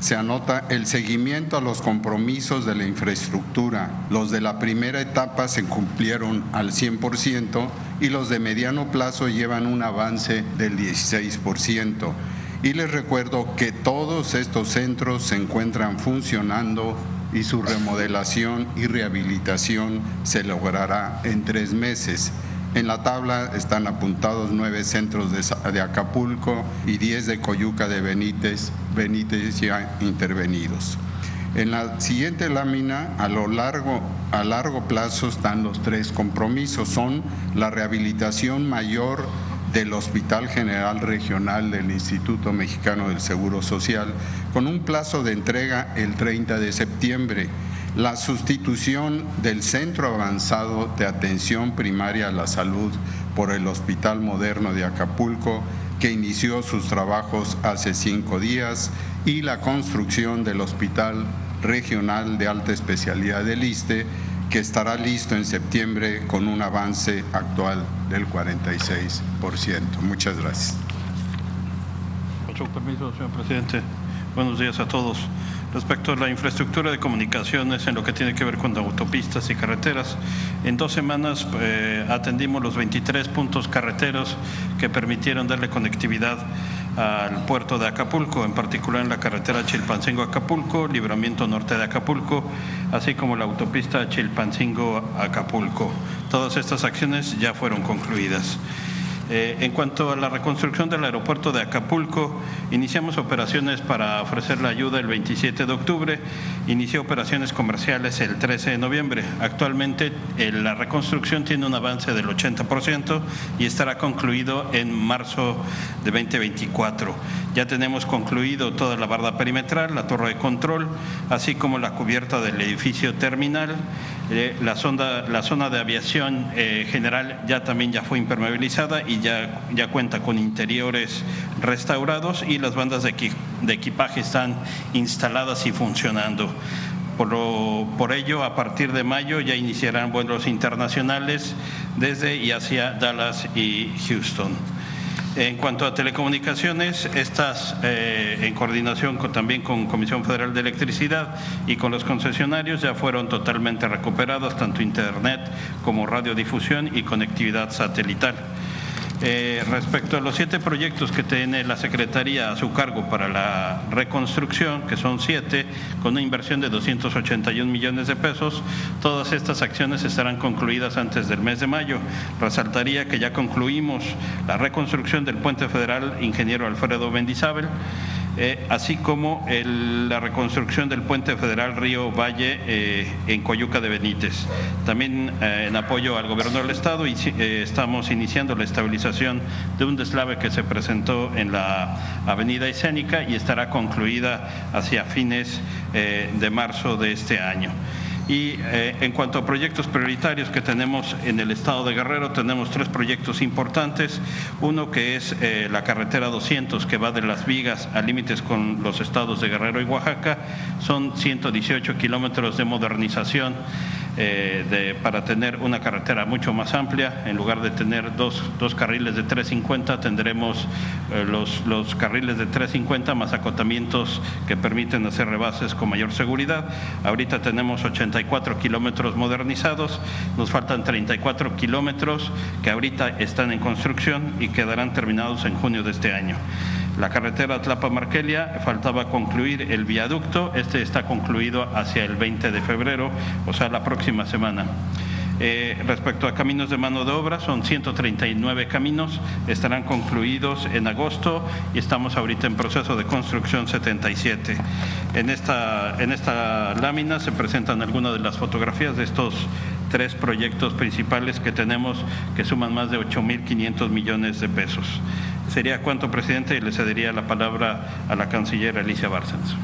se anota el seguimiento a los compromisos de la infraestructura. Los de la primera etapa se cumplieron al 100% y los de mediano plazo llevan un avance del 16%. Y les recuerdo que todos estos centros se encuentran funcionando y su remodelación y rehabilitación se logrará en tres meses. En la tabla están apuntados nueve centros de, Acapulco y diez de Coyuca de Benítez, Benítez ya intervenidos. En la siguiente lámina, a lo largo, a largo plazo están los tres compromisos. Son la rehabilitación mayor del Hospital General Regional del Instituto Mexicano del Seguro Social, con un plazo de entrega el 30 de septiembre la sustitución del Centro Avanzado de Atención Primaria a la Salud por el Hospital Moderno de Acapulco, que inició sus trabajos hace cinco días, y la construcción del Hospital Regional de Alta Especialidad del ISTE, que estará listo en septiembre con un avance actual del 46%. Muchas gracias. Su permiso, señor presidente. Buenos días a todos. Respecto a la infraestructura de comunicaciones en lo que tiene que ver con autopistas y carreteras, en dos semanas eh, atendimos los 23 puntos carreteros que permitieron darle conectividad al puerto de Acapulco, en particular en la carretera Chilpancingo-Acapulco, libramiento norte de Acapulco, así como la autopista Chilpancingo-Acapulco. Todas estas acciones ya fueron concluidas. Eh, en cuanto a la reconstrucción del aeropuerto de Acapulco, iniciamos operaciones para ofrecer la ayuda el 27 de octubre, inició operaciones comerciales el 13 de noviembre. Actualmente eh, la reconstrucción tiene un avance del 80% y estará concluido en marzo de 2024. Ya tenemos concluido toda la barda perimetral, la torre de control, así como la cubierta del edificio terminal. Eh, la, la zona de aviación general ya también ya fue impermeabilizada y ya, ya cuenta con interiores restaurados y las bandas de, de equipaje están instaladas y funcionando. Por, por, ello, a partir de mayo ya iniciarán vuelos internacionales desde y hacia Dallas y Houston. En cuanto a telecomunicaciones, estas eh, en coordinación con, también con Comisión Federal de Electricidad y con los concesionarios ya fueron totalmente recuperadas, tanto Internet como radiodifusión y conectividad satelital. Eh, respecto a los siete proyectos que tiene la Secretaría a su cargo para la reconstrucción, que son siete, con una inversión de 281 millones de pesos, todas estas acciones estarán concluidas antes del mes de mayo. Resaltaría que ya concluimos la reconstrucción del puente federal Ingeniero Alfredo Mendizábal eh, así como la reconstrucción del puente federal Río Valle eh, en Coyuca de Benítez. También eh, en apoyo al gobierno del Estado estamos iniciando la estabilización de un deslave que se presentó en la avenida Escénica y estará concluida hacia fines de marzo de este año. Y eh, en cuanto a proyectos prioritarios que tenemos en el estado de Guerrero, tenemos tres proyectos importantes. Uno que es eh, la carretera 200 que va de Las Vigas a límites con los estados de Guerrero y Oaxaca. Son 118 kilómetros de modernización eh, de, para tener una carretera mucho más amplia. En lugar de tener dos, dos carriles de 350, tendremos eh, los, los carriles de 350 más acotamientos que permiten hacer rebases con mayor seguridad. Ahorita tenemos 84 kilómetros modernizados, nos faltan 34 kilómetros que ahorita están en construcción y quedarán terminados en junio de este año. La carretera Tlapa-Marquelia faltaba concluir el viaducto, este está concluido hacia el 20 de febrero, o sea, la próxima semana. Eh, respecto a caminos de mano de obra, son 139 caminos, estarán concluidos en agosto y estamos ahorita en proceso de construcción 77. En esta, en esta lámina se presentan algunas de las fotografías de estos tres proyectos principales que tenemos que suman más de 8.500 millones de pesos. Sería cuanto, presidente, y le cedería la palabra a la canciller Alicia Bárcenas.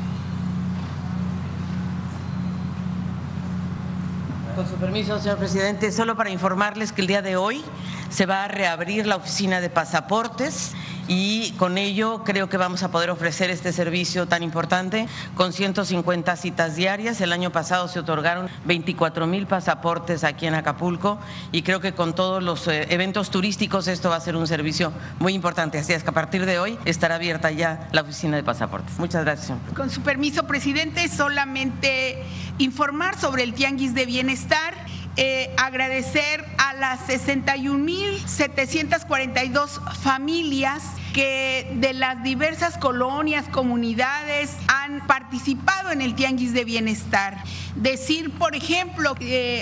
Con su permiso, señor presidente, solo para informarles que el día de hoy se va a reabrir la oficina de pasaportes y con ello creo que vamos a poder ofrecer este servicio tan importante con 150 citas diarias. El año pasado se otorgaron 24 mil pasaportes aquí en Acapulco y creo que con todos los eh, eventos turísticos esto va a ser un servicio muy importante. Así es que a partir de hoy estará abierta ya la oficina de pasaportes. Muchas gracias. Con su permiso, presidente, solamente informar sobre el Tianguis de Bienestar eh, agradecer a las 61.742 familias que de las diversas colonias, comunidades han participado en el Tianguis de Bienestar. Decir, por ejemplo,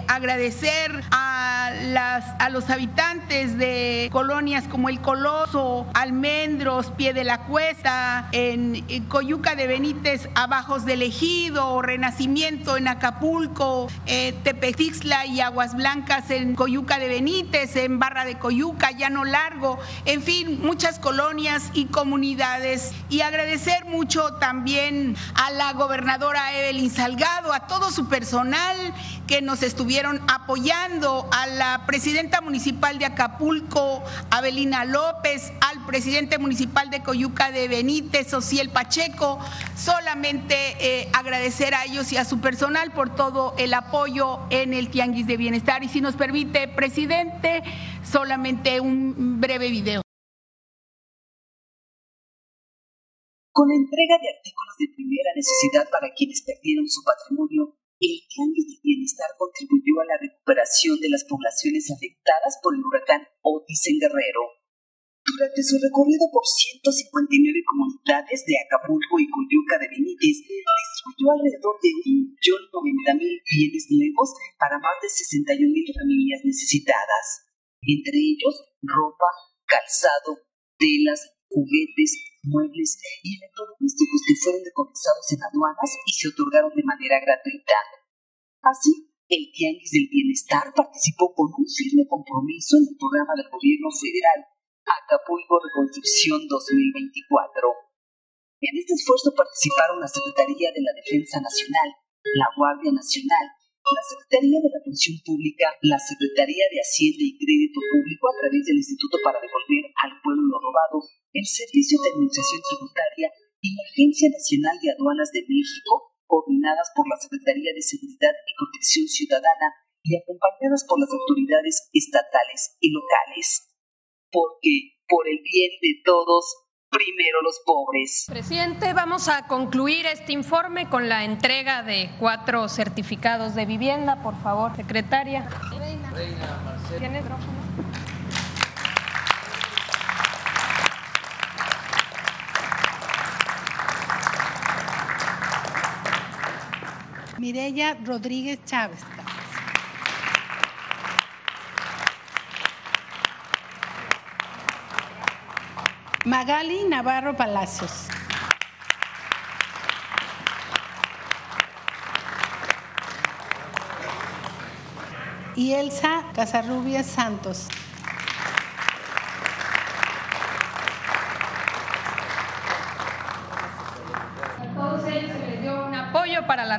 agradecer a, los habitantes de colonias como El Coloso, Almendros, Pie de la Cuesta, en, Coyuca de Benítez, Abajos del Ejido, Renacimiento en Acapulco, eh, y Aguas Blancas en Coyuca de Benítez, en Barra de Coyuca, Llano Largo, en fin, muchas colonias y comunidades. Y agradecer mucho también a la gobernadora Evelyn Salgado, a todo su personal que nos estuvieron apoyando, a la presidenta municipal de Acapulco, Abelina López, al presidente municipal de Coyuca de Benítez, Ociel Pacheco, solamente eh, agradecer a ellos y a su personal por todo el apoyo en el Tianguis de Bienestar. Y si nos permite, presidente, solamente un breve video. Con la entrega de artículos de primera necesidad para quienes perdieron su patrimonio, el Tianguis del Bienestar contribuyó a la recuperación de las poblaciones afectadas por el huracán Otis en Guerrero. Durante su recorrido por 159 comunidades de Acapulco y Coyuca de Benítez, distribuyó alrededor de 1.090.000 bienes nuevos para más de 61.000 familias necesitadas, entre ellos ropa, calzado, telas, juguetes, muebles y electrodomésticos que fueron decomisados en aduanas y se otorgaron de manera gratuita. Así, el Tianguis del Bienestar participó con un firme compromiso en el programa del gobierno federal Acapulco Reconstrucción 2024. En este esfuerzo participaron la Secretaría de la Defensa Nacional, la Guardia Nacional, la Secretaría de la Función Pública, la Secretaría de Hacienda y Crédito Público a través del Instituto para devolver al pueblo lo robado el Servicio de Administración Tributaria y la Agencia Nacional de Aduanas de México, coordinadas por la Secretaría de Seguridad y Protección Ciudadana y acompañadas por las autoridades estatales y locales. Porque, por el bien de todos, primero los pobres. Presidente, vamos a concluir este informe con la entrega de cuatro certificados de vivienda, por favor, secretaria. Reina. Reina Marcela. Mireya Rodríguez Chávez. Magali Navarro Palacios. Y Elsa Casarrubias Santos. para la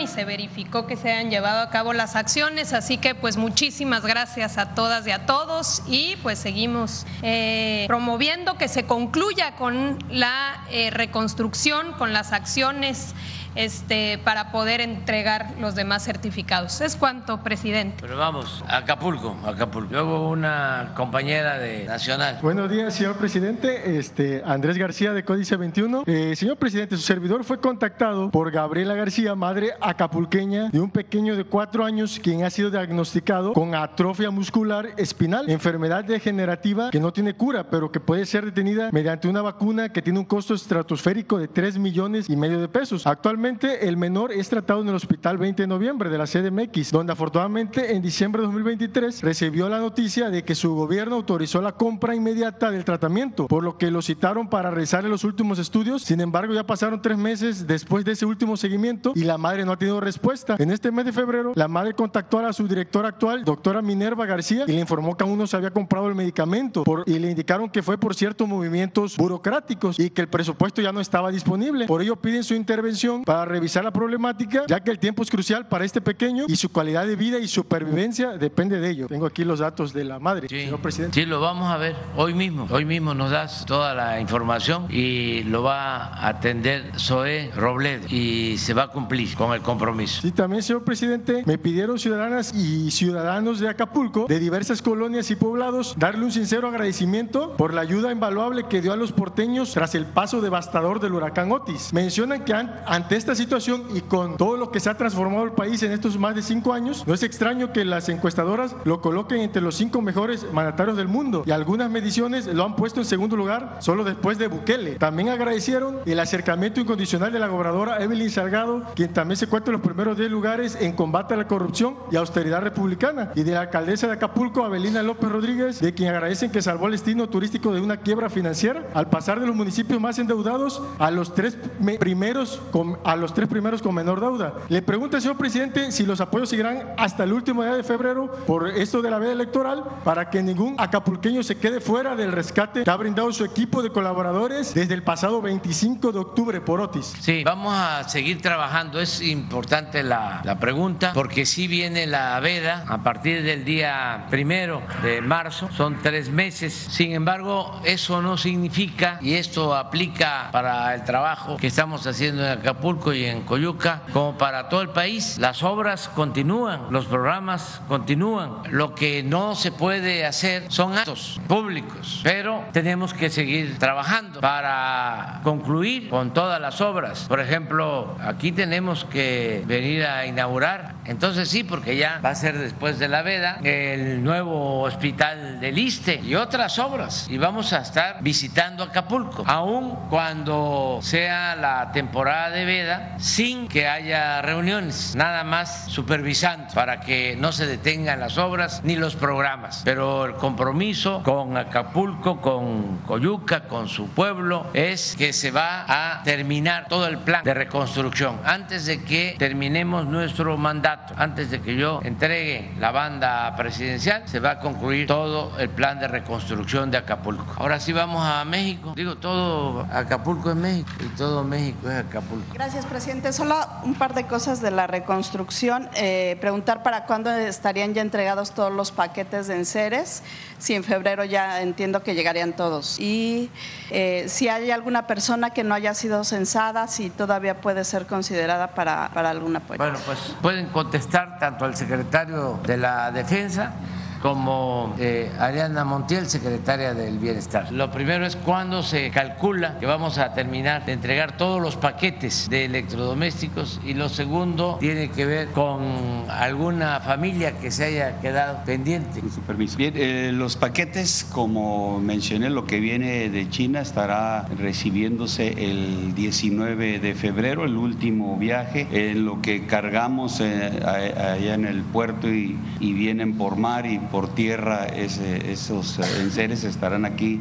y se verificó que se han llevado a cabo las acciones. Así que pues muchísimas gracias a todas y a todos y pues seguimos eh, promoviendo que se concluya con la eh, reconstrucción, con las acciones este, para poder entregar los demás certificados. Es cuanto, presidente. Pero vamos, Acapulco, Acapulco. Luego una compañera de Nacional. Buenos días, señor presidente. Este, Andrés García de Códice 21. Eh, señor presidente, su servidor fue contactado por Gabriela García, madre acapulqueña de un pequeño de cuatro años quien ha sido diagnosticado con atrofia muscular espinal, enfermedad degenerativa que no tiene cura, pero que puede ser detenida mediante una vacuna que tiene un costo estratosférico de 3 millones y medio de pesos. Actualmente el menor es tratado en el Hospital 20 de Noviembre de la CDMX, donde afortunadamente en diciembre de 2023 recibió la noticia de que su gobierno autorizó la compra inmediata del tratamiento, por lo que lo citaron para realizarle los últimos estudios. Sin embargo, ya pasaron tres meses después de ese último seguimiento y la madre no ha tenido respuesta. En este mes de febrero, la madre contactó a su directora actual, doctora Minerva García, y le informó que aún no se había comprado el medicamento y le indicaron que fue por ciertos movimientos burocráticos y que el presupuesto ya no estaba disponible. Por ello piden su intervención para revisar la problemática, ya que el tiempo es crucial para este pequeño y su calidad de vida y supervivencia depende de ello. Tengo aquí los datos de la madre, señor presidente. Sí, lo vamos a ver hoy mismo. Hoy mismo nos das toda la información y lo va a atender Zoe Robledo y se va a cumplir con el compromiso. Sí, también, señor presidente, me pidieron ciudadanas y ciudadanos de Acapulco, de diversas colonias y poblados, darle un sincero agradecimiento por la ayuda invaluable que dio a los porteños tras el paso devastador del huracán Otis. Mencionan que ante esta situación y con todo lo que se ha transformado el país en estos más de cinco años, no es extraño que las encuestadoras lo coloquen entre los cinco mejores mandatarios del mundo y algunas mediciones lo han puesto en segundo lugar solo después de Bukele. También agradecieron el acercamiento incondicional de la gobernadora Evelyn Salgado, quien también se cuenta en los primeros 10 lugares en combate a la corrupción y austeridad republicana, y de la alcaldesa de Acapulco, Abelina López Rodríguez, de quien agradecen que salvó el destino turístico de una quiebra financiera al pasar de los municipios más endeudados a los tres primeros con, a los tres primeros con menor deuda. Le pregunto, señor presidente, si los apoyos seguirán hasta el último día de febrero por esto de la veda electoral para que ningún acapulqueño se quede fuera del rescate que ha brindado su equipo de colaboradores desde el pasado 25 de octubre por Otis. Sí, vamos a seguir trabajando. Es importante la, la pregunta porque si viene la veda a partir del día primero de marzo, son tres meses. Sin embargo, eso no significa, y esto aplica para el trabajo que estamos haciendo en Acapulco, Acapulco y en Coyuca como para todo el país. Las obras continúan, los programas continúan. Lo que no se puede hacer son actos públicos, pero tenemos que seguir trabajando para concluir con todas las obras. Por ejemplo, aquí tenemos que venir a inaugurar, entonces sí, porque ya va a ser después de la veda, el nuevo hospital del ISTE y otras obras. Y vamos a estar visitando Acapulco, aun cuando sea la temporada de veda, sin que haya reuniones, nada más supervisando para que no se detengan las obras ni los programas. Pero el compromiso con Acapulco, con Coyuca, con su pueblo, es que se va a terminar todo el plan de reconstrucción antes de que terminemos nuestro mandato, antes de que yo entregue la banda presidencial, se va a concluir todo el plan de reconstrucción de Acapulco. Ahora sí vamos a México. Digo, todo Acapulco es México y todo México es Acapulco. Gracias, presidente. Solo un par de cosas de la reconstrucción. Eh, preguntar para cuándo estarían ya entregados todos los paquetes de enseres. Si en febrero ya entiendo que llegarían todos. Y eh, si hay alguna persona que no haya sido censada, si todavía puede ser considerada para, para algún apoyo. Bueno, pues pueden contestar tanto al secretario de la Defensa como eh, Ariana Montiel, secretaria del Bienestar. Lo primero es cuándo se calcula que vamos a terminar de entregar todos los paquetes de electrodomésticos y lo segundo tiene que ver con alguna familia que se haya quedado pendiente. Con su permiso. Bien, eh, los paquetes, como mencioné, lo que viene de China estará recibiéndose el 19 de febrero, el último viaje, en lo que cargamos eh, allá en el puerto y, y vienen por mar y por tierra, esos enseres estarán aquí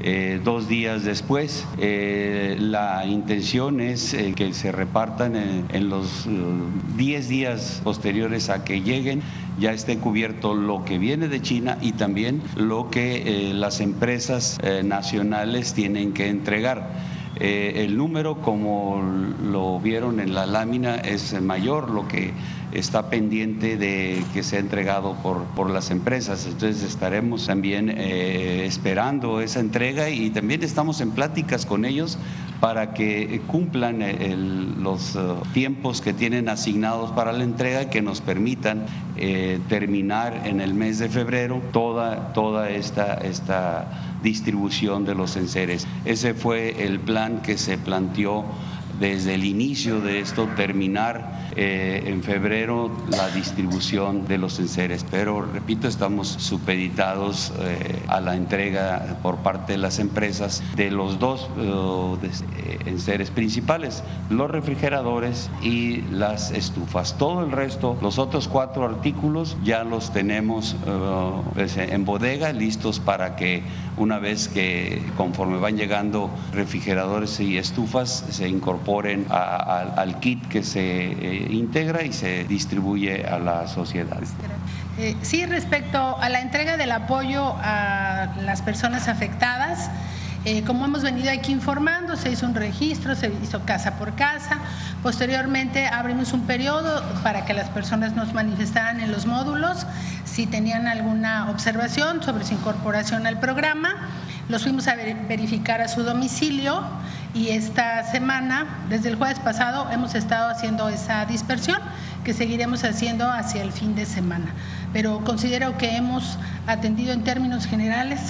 eh, dos días después. Eh, la intención es eh, que se repartan en, los 10 días posteriores a que lleguen ya esté cubierto lo que viene de China y también lo que las empresas nacionales tienen que entregar. El número, como lo vieron en la lámina, es mayor, lo que está pendiente de que sea entregado por, por las empresas. Entonces estaremos también eh, esperando esa entrega y también estamos en pláticas con ellos para que cumplan los eh, tiempos que tienen asignados para la entrega y que nos permitan eh, terminar en el mes de febrero toda, toda esta, esta distribución de los enseres. Ese fue el plan que se planteó desde el inicio de esto, terminar eh, en febrero la distribución de los enseres. Pero, repito, estamos supeditados eh, a la entrega por parte de las empresas de los dos eh, enseres principales, los refrigeradores y las estufas. Todo el resto, los otros cuatro artículos, ya los tenemos en bodega, listos para que una vez que conforme van llegando refrigeradores y estufas, se incorporen al kit que se eh, integra y se distribuye a la sociedad. Eh, sí, respecto a la entrega del apoyo a las personas afectadas, eh, como hemos venido aquí informando, se hizo un registro, se hizo casa por casa. Posteriormente abrimos un periodo para que las personas nos manifestaran en los módulos si tenían alguna observación sobre su incorporación al programa. Los fuimos a verificar a su domicilio y esta semana, desde el jueves pasado, hemos estado haciendo esa dispersión que seguiremos haciendo hacia el fin de semana. Pero considero que hemos atendido en términos generales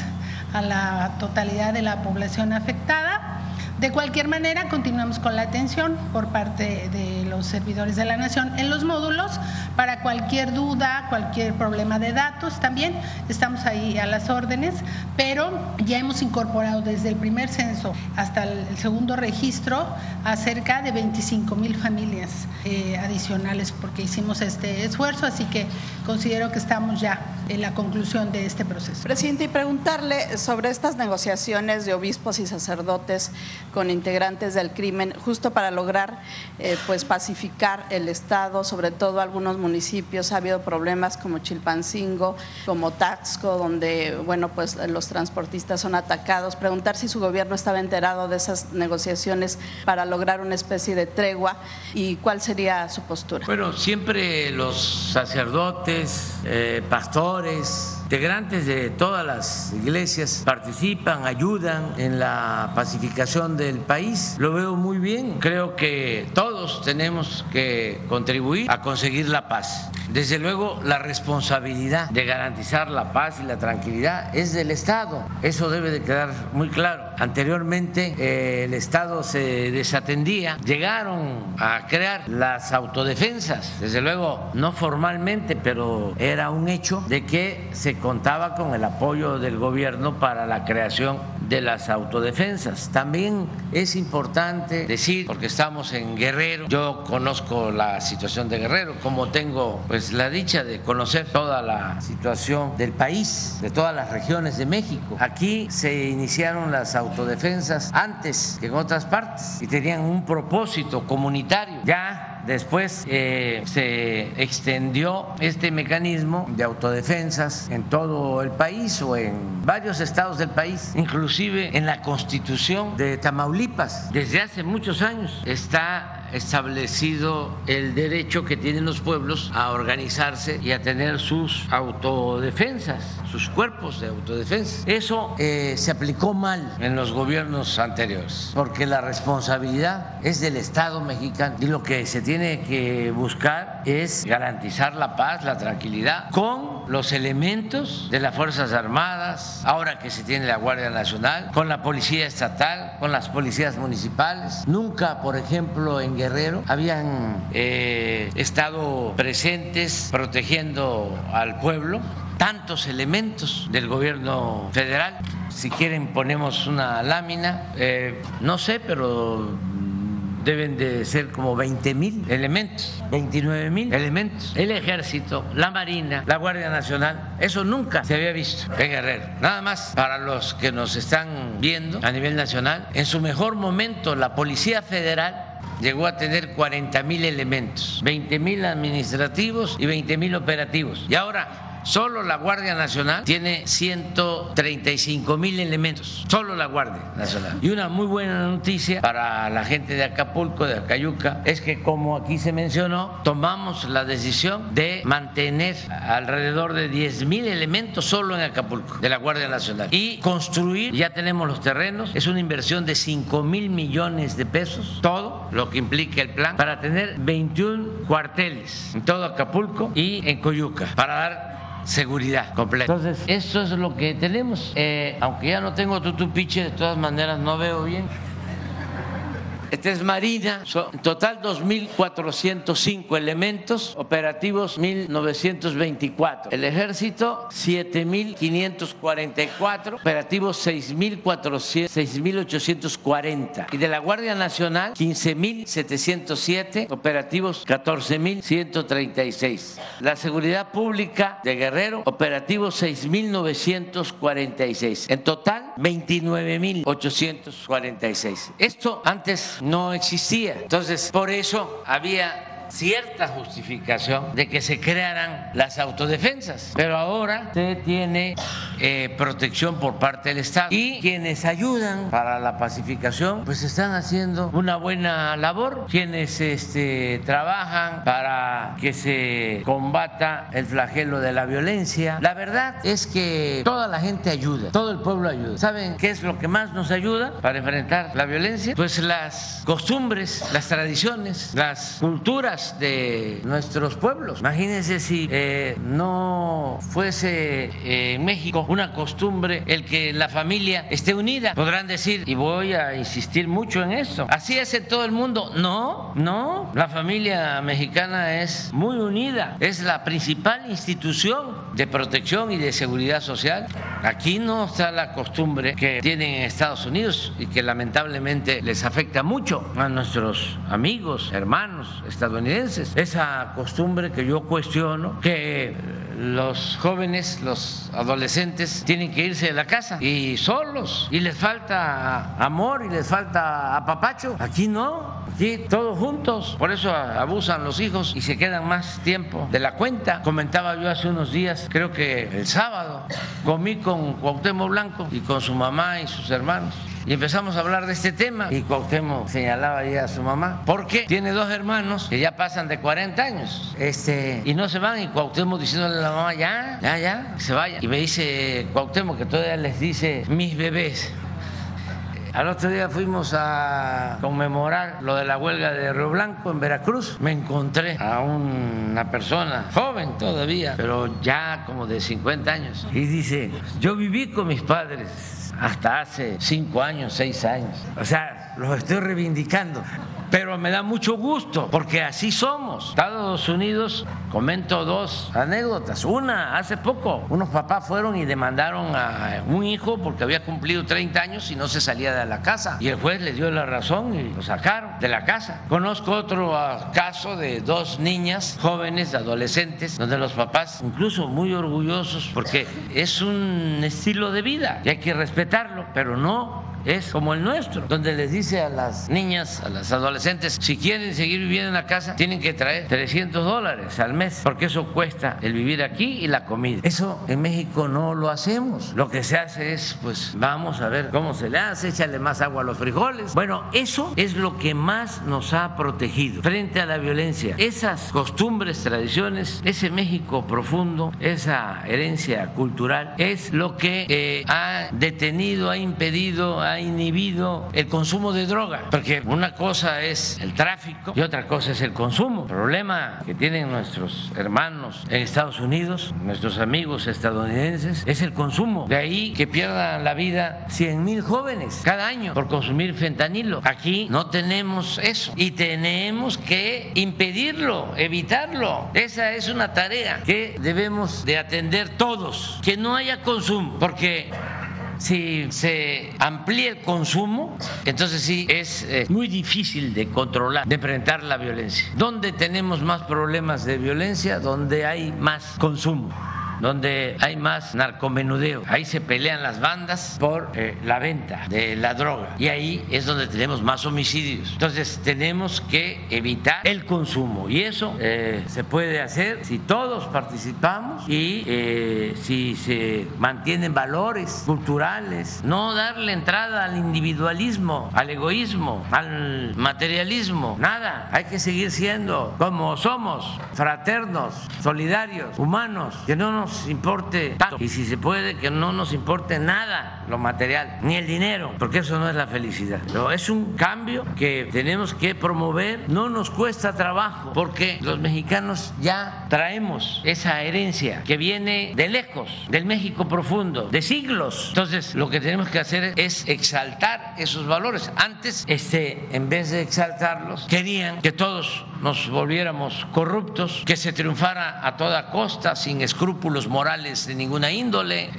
a la totalidad de la población afectada. De cualquier manera, continuamos con la atención por parte de los servidores de la Nación en los módulos para cualquier duda, cualquier problema de datos también. Estamos ahí a las órdenes, pero ya hemos incorporado desde el primer censo hasta el segundo registro a cerca de 25 mil familias eh, adicionales porque hicimos este esfuerzo, así que considero que estamos ya en la conclusión de este proceso. Presidente, y preguntarle sobre estas negociaciones de obispos y sacerdotes con integrantes del crimen, justo para lograr eh, pues pacificar el Estado, sobre todo algunos municipios. Ha habido problemas como Chilpancingo, como Taxco, donde bueno pues los transportistas son atacados. Preguntar si su gobierno estaba enterado de esas negociaciones para lograr una especie de tregua y cuál sería su postura. Bueno, siempre los sacerdotes, eh, pastores, integrantes de todas las iglesias participan, ayudan en la pacificación del país. Lo veo muy bien. Creo que todos tenemos que contribuir a conseguir la paz. Desde luego, la responsabilidad de garantizar la paz y la tranquilidad es del Estado. Eso debe de quedar muy claro. Anteriormente eh, el Estado se desatendía. Llegaron a crear las autodefensas. Desde luego, no formalmente, pero era un hecho de que se contaba con el apoyo del gobierno para la creación de las autodefensas. También es importante decir, porque estamos en Guerrero, yo conozco la situación de Guerrero, como tengo pues la dicha de conocer toda la situación del país, de todas las regiones de México. Aquí se iniciaron las autodefensas antes que en otras partes y tenían un propósito comunitario. Ya Después eh, se extendió este mecanismo de autodefensas en todo el país o en varios estados del país, inclusive en la constitución de Tamaulipas. Desde hace muchos años está establecido el derecho que tienen los pueblos a organizarse y a tener sus autodefensas, sus cuerpos de autodefensa. Eso eh, se aplicó mal en los gobiernos anteriores, porque la responsabilidad es del Estado mexicano y lo que se tiene que buscar es garantizar la paz, la tranquilidad con los elementos de las Fuerzas Armadas, ahora que se tiene la Guardia Nacional, con la Policía Estatal, con las policías municipales. Nunca, por ejemplo, en Guerrero habían eh, estado presentes protegiendo al pueblo tantos elementos del gobierno federal. Si quieren ponemos una lámina, eh, no sé, pero deben de ser como 20 mil elementos, 29 mil elementos. El ejército, la marina, la Guardia Nacional, eso nunca se había visto en Guerrero. Nada más para los que nos están viendo a nivel nacional, en su mejor momento la Policía Federal llegó a tener 40 mil elementos, 20 mil administrativos y 20 mil operativos. Y ahora Solo la Guardia Nacional tiene 135 mil elementos, solo la Guardia Nacional. Y una muy buena noticia para la gente de Acapulco, de Acayuca, es que como aquí se mencionó, tomamos la decisión de mantener alrededor de 10 mil elementos solo en Acapulco, de la Guardia Nacional. Y construir, ya tenemos los terrenos, es una inversión de 5 mil millones de pesos, todo lo que implica el plan, para tener 21 cuarteles en todo Acapulco y en Coyuca, para dar seguridad completa. Entonces, eso es lo que tenemos. Eh, aunque ya no tengo tutupiche, de todas maneras no veo bien. Esta es Marina, en total 2.405 elementos, operativos 1.924. El Ejército 7.544, operativos 6.840. Y de la Guardia Nacional 15.707, operativos 14.136. La Seguridad Pública de Guerrero, operativos 6.946. En total 29.846. Esto antes no existía. Entonces, por eso había cierta justificación de que se crearan las autodefensas. Pero ahora se tiene eh, protección por parte del Estado y quienes ayudan para la pacificación pues están haciendo una buena labor. Quienes este, trabajan para que se combata el flagelo de la violencia. La verdad es que toda la gente ayuda, todo el pueblo ayuda. ¿Saben qué es lo que más nos ayuda para enfrentar la violencia? Pues las costumbres, las tradiciones, las culturas de nuestros pueblos. Imagínense si eh, no fuese eh, en México una costumbre el que la familia esté unida. Podrán decir, y voy a insistir mucho en esto, así es en todo el mundo. No, no, la familia mexicana es muy unida, es la principal institución de protección y de seguridad social. Aquí no está la costumbre que tienen en Estados Unidos y que lamentablemente les afecta mucho a nuestros amigos, hermanos estadounidenses esa costumbre que yo cuestiono, que los jóvenes, los adolescentes tienen que irse de la casa y solos y les falta amor y les falta apapacho. Aquí no, aquí todos juntos. Por eso abusan los hijos y se quedan más tiempo de la cuenta. Comentaba yo hace unos días, creo que el sábado, comí con Cuauhtémoc Blanco y con su mamá y sus hermanos y empezamos a hablar de este tema y Cuauhtémoc señalaba ahí a su mamá, porque tiene dos hermanos que ya pasan de 40 años este, y no se van y Cuauhtémoc diciéndole a la mamá, ya, ya, ya, se vayan. Y me dice Cuauhtémoc que todavía les dice mis bebés. Al otro día fuimos a conmemorar lo de la huelga de Río Blanco en Veracruz. Me encontré a una persona joven todavía, pero ya como de 50 años. Y dice, yo viví con mis padres hasta hace 5 años, 6 años. O sea, los estoy reivindicando pero me da mucho gusto porque así somos. Estados Unidos, comento dos anécdotas. Una, hace poco, unos papás fueron y demandaron a un hijo porque había cumplido 30 años y no se salía de la casa. Y el juez le dio la razón y lo sacaron de la casa. Conozco otro ah, caso de dos niñas jóvenes, adolescentes, donde los papás, incluso muy orgullosos, porque es un estilo de vida y hay que respetarlo, pero no es como el nuestro, donde les dice a las niñas, a las adolescentes, si quieren seguir viviendo en la casa, tienen que traer 300 dólares al mes, porque eso cuesta el vivir aquí y la comida. Eso en México no lo hacemos. Lo que se hace es, pues vamos a ver cómo se le hace, échale más agua a los frijoles. Bueno, eso es lo que más nos ha protegido frente a la violencia. Esas costumbres, tradiciones, ese México profundo, esa herencia cultural, es lo que eh, ha detenido, ha impedido, ha inhibido el consumo de droga, porque una cosa es el tráfico y otra cosa es el consumo. El problema que tienen nuestros hermanos en Estados Unidos, nuestros amigos estadounidenses, es el consumo. De ahí que pierdan la vida 100 mil jóvenes cada año por consumir fentanilo. Aquí no tenemos eso y tenemos que impedirlo, evitarlo. Esa es una tarea que debemos de atender todos, que no haya consumo, porque si se amplía el consumo, entonces sí es eh, muy difícil de controlar, de enfrentar la violencia. ¿Dónde tenemos más problemas de violencia? Donde hay más consumo donde hay más narcomenudeo. Ahí se pelean las bandas por eh, la venta de la droga y ahí es donde tenemos más homicidios. Entonces tenemos que evitar el consumo y eso eh, se puede hacer si todos participamos y eh, si se mantienen valores culturales, no darle entrada al individualismo, al egoísmo, al materialismo, nada. Hay que seguir siendo como somos, fraternos, solidarios, humanos, que no nos importe tanto y si se puede que no nos importe nada lo material, ni el dinero, porque eso no es la felicidad. Pero es un cambio que tenemos que promover, no nos cuesta trabajo, porque los mexicanos ya traemos esa herencia que viene de lejos, del México profundo, de siglos. Entonces, lo que tenemos que hacer es exaltar esos valores. Antes, este, en vez de exaltarlos, querían que todos nos volviéramos corruptos, que se triunfara a toda costa, sin escrúpulos morales de ninguna índole.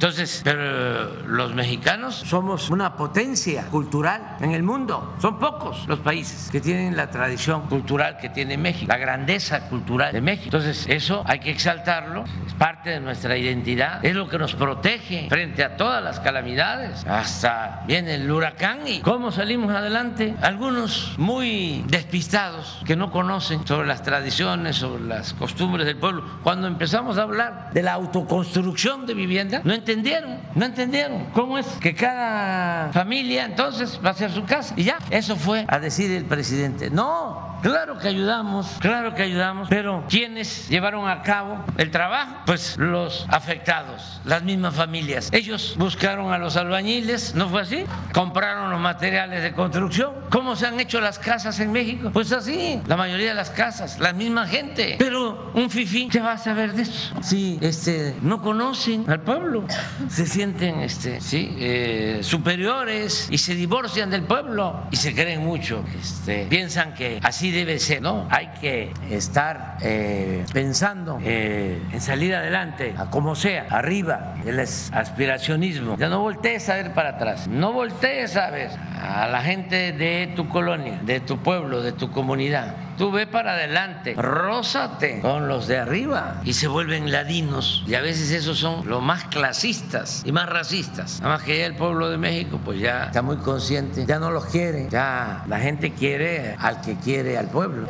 Entonces, pero los mexicanos somos una potencia cultural en el mundo. Son pocos los países que tienen la tradición cultural que tiene México, la grandeza cultural de México. Entonces, eso hay que exaltarlo, es parte de nuestra identidad, es lo que nos protege frente a todas las calamidades. Hasta viene el huracán y cómo salimos adelante. Algunos muy despistados que no conocen sobre las tradiciones, sobre las costumbres del pueblo. Cuando empezamos a hablar de la autoconstrucción de vivienda, no entendieron, no entendieron cómo es que cada familia entonces va a hacer su casa. Y ya, eso fue a decir el presidente. No, claro que ayudamos, claro que ayudamos, pero ¿quiénes llevaron a cabo el trabajo? Pues los afectados, las mismas familias. Ellos buscaron a los albañiles, ¿no fue así? Compraron los materiales de construcción. ¿Cómo se han hecho las casas en México? Pues así, la mayoría de las casas, la misma gente. Pero un fifí, ¿qué va a saber de eso? Si este, no conocen al pueblo se sienten este. Eh, superiores y se divorcian del pueblo y se creen mucho. Este, piensan que así debe ser, ¿no? Hay que estar eh, pensando eh, en salir adelante, a como sea, arriba, el aspiracionismo. Ya no voltees a ver para atrás, no voltees a ver a la gente de tu colonia, de tu pueblo, de tu comunidad. Tú ve para adelante, rózate con los de arriba y se vuelven ladinos. Y a veces esos son los más clasistas y más racistas. Nada más que ya el pueblo de México pues ya está muy consciente, ya no los quiere, ya la gente quiere al que quiere al pueblo.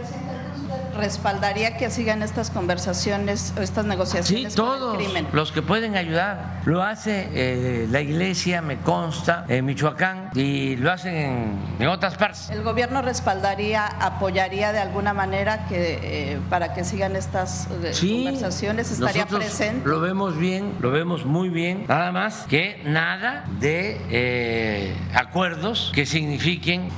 Respaldaría que sigan estas conversaciones o estas negociaciones sí, todos con el crimen? los que pueden ayudar. Lo hace eh, la iglesia, me consta, en Michoacán y lo hacen en, en otras partes. ¿El gobierno respaldaría, apoyaría de alguna manera que eh, para que sigan estas eh, Sí, conversaciones? ¿Estaría presente? Lo vemos bien, lo vemos muy bien. Nada más que nada de acuerdos que signifiquen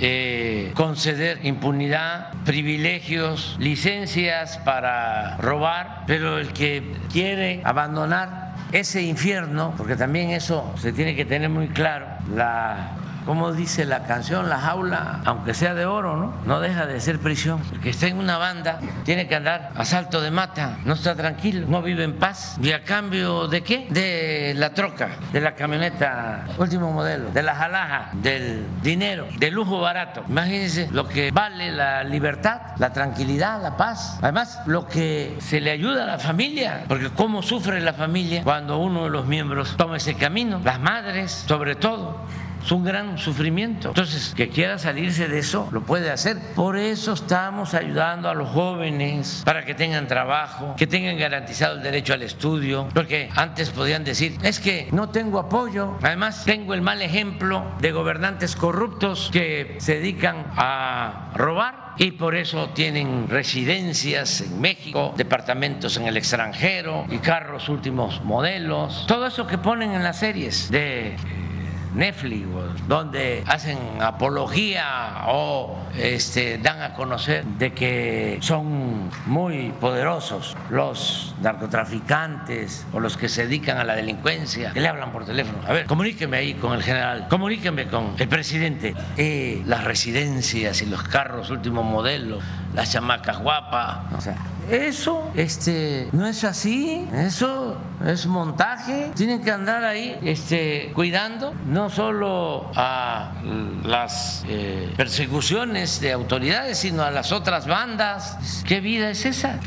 eh, conceder impunidad, privilegios, licencias para robar, pero el que quiere abandonar ese infierno, porque también eso se tiene que tener muy claro, la como dice la canción, la jaula, aunque sea de oro, ¿no? No deja de ser prisión. El que está en una banda tiene que andar a salto de mata, no está tranquilo, no vive en paz. ¿Y a cambio de qué? De la troca, de la camioneta último modelo, de la jalaja, del dinero, del lujo barato. Imagínense lo que vale la libertad, la tranquilidad, la paz. Además, lo que se le ayuda a la familia, porque cómo sufre la familia cuando uno de los miembros toma ese camino, las madres sobre todo es un gran sufrimiento. Entonces, que quiera salirse de eso, lo puede hacer. Por eso estamos ayudando a los jóvenes para que tengan trabajo, que tengan garantizado el derecho al estudio, porque antes podían decir, es que no tengo apoyo, además tengo el mal ejemplo de gobernantes corruptos que se dedican a robar y por eso tienen residencias en México, departamentos en el extranjero y carros últimos modelos. Todo eso que ponen en las series de Netflix, donde hacen apología o este, dan a conocer de que son muy poderosos los narcotraficantes o los que se dedican a la delincuencia, que le hablan por teléfono. A ver, comuníqueme ahí con el general, comuníqueme con el presidente. Eh, las residencias y los carros último modelo, las chamacas guapas, eso este, no es así, eso es montaje. Tienen que andar ahí este, cuidando no solo a las eh, persecuciones de autoridades, sino a las otras bandas. ¿Qué vida es esa?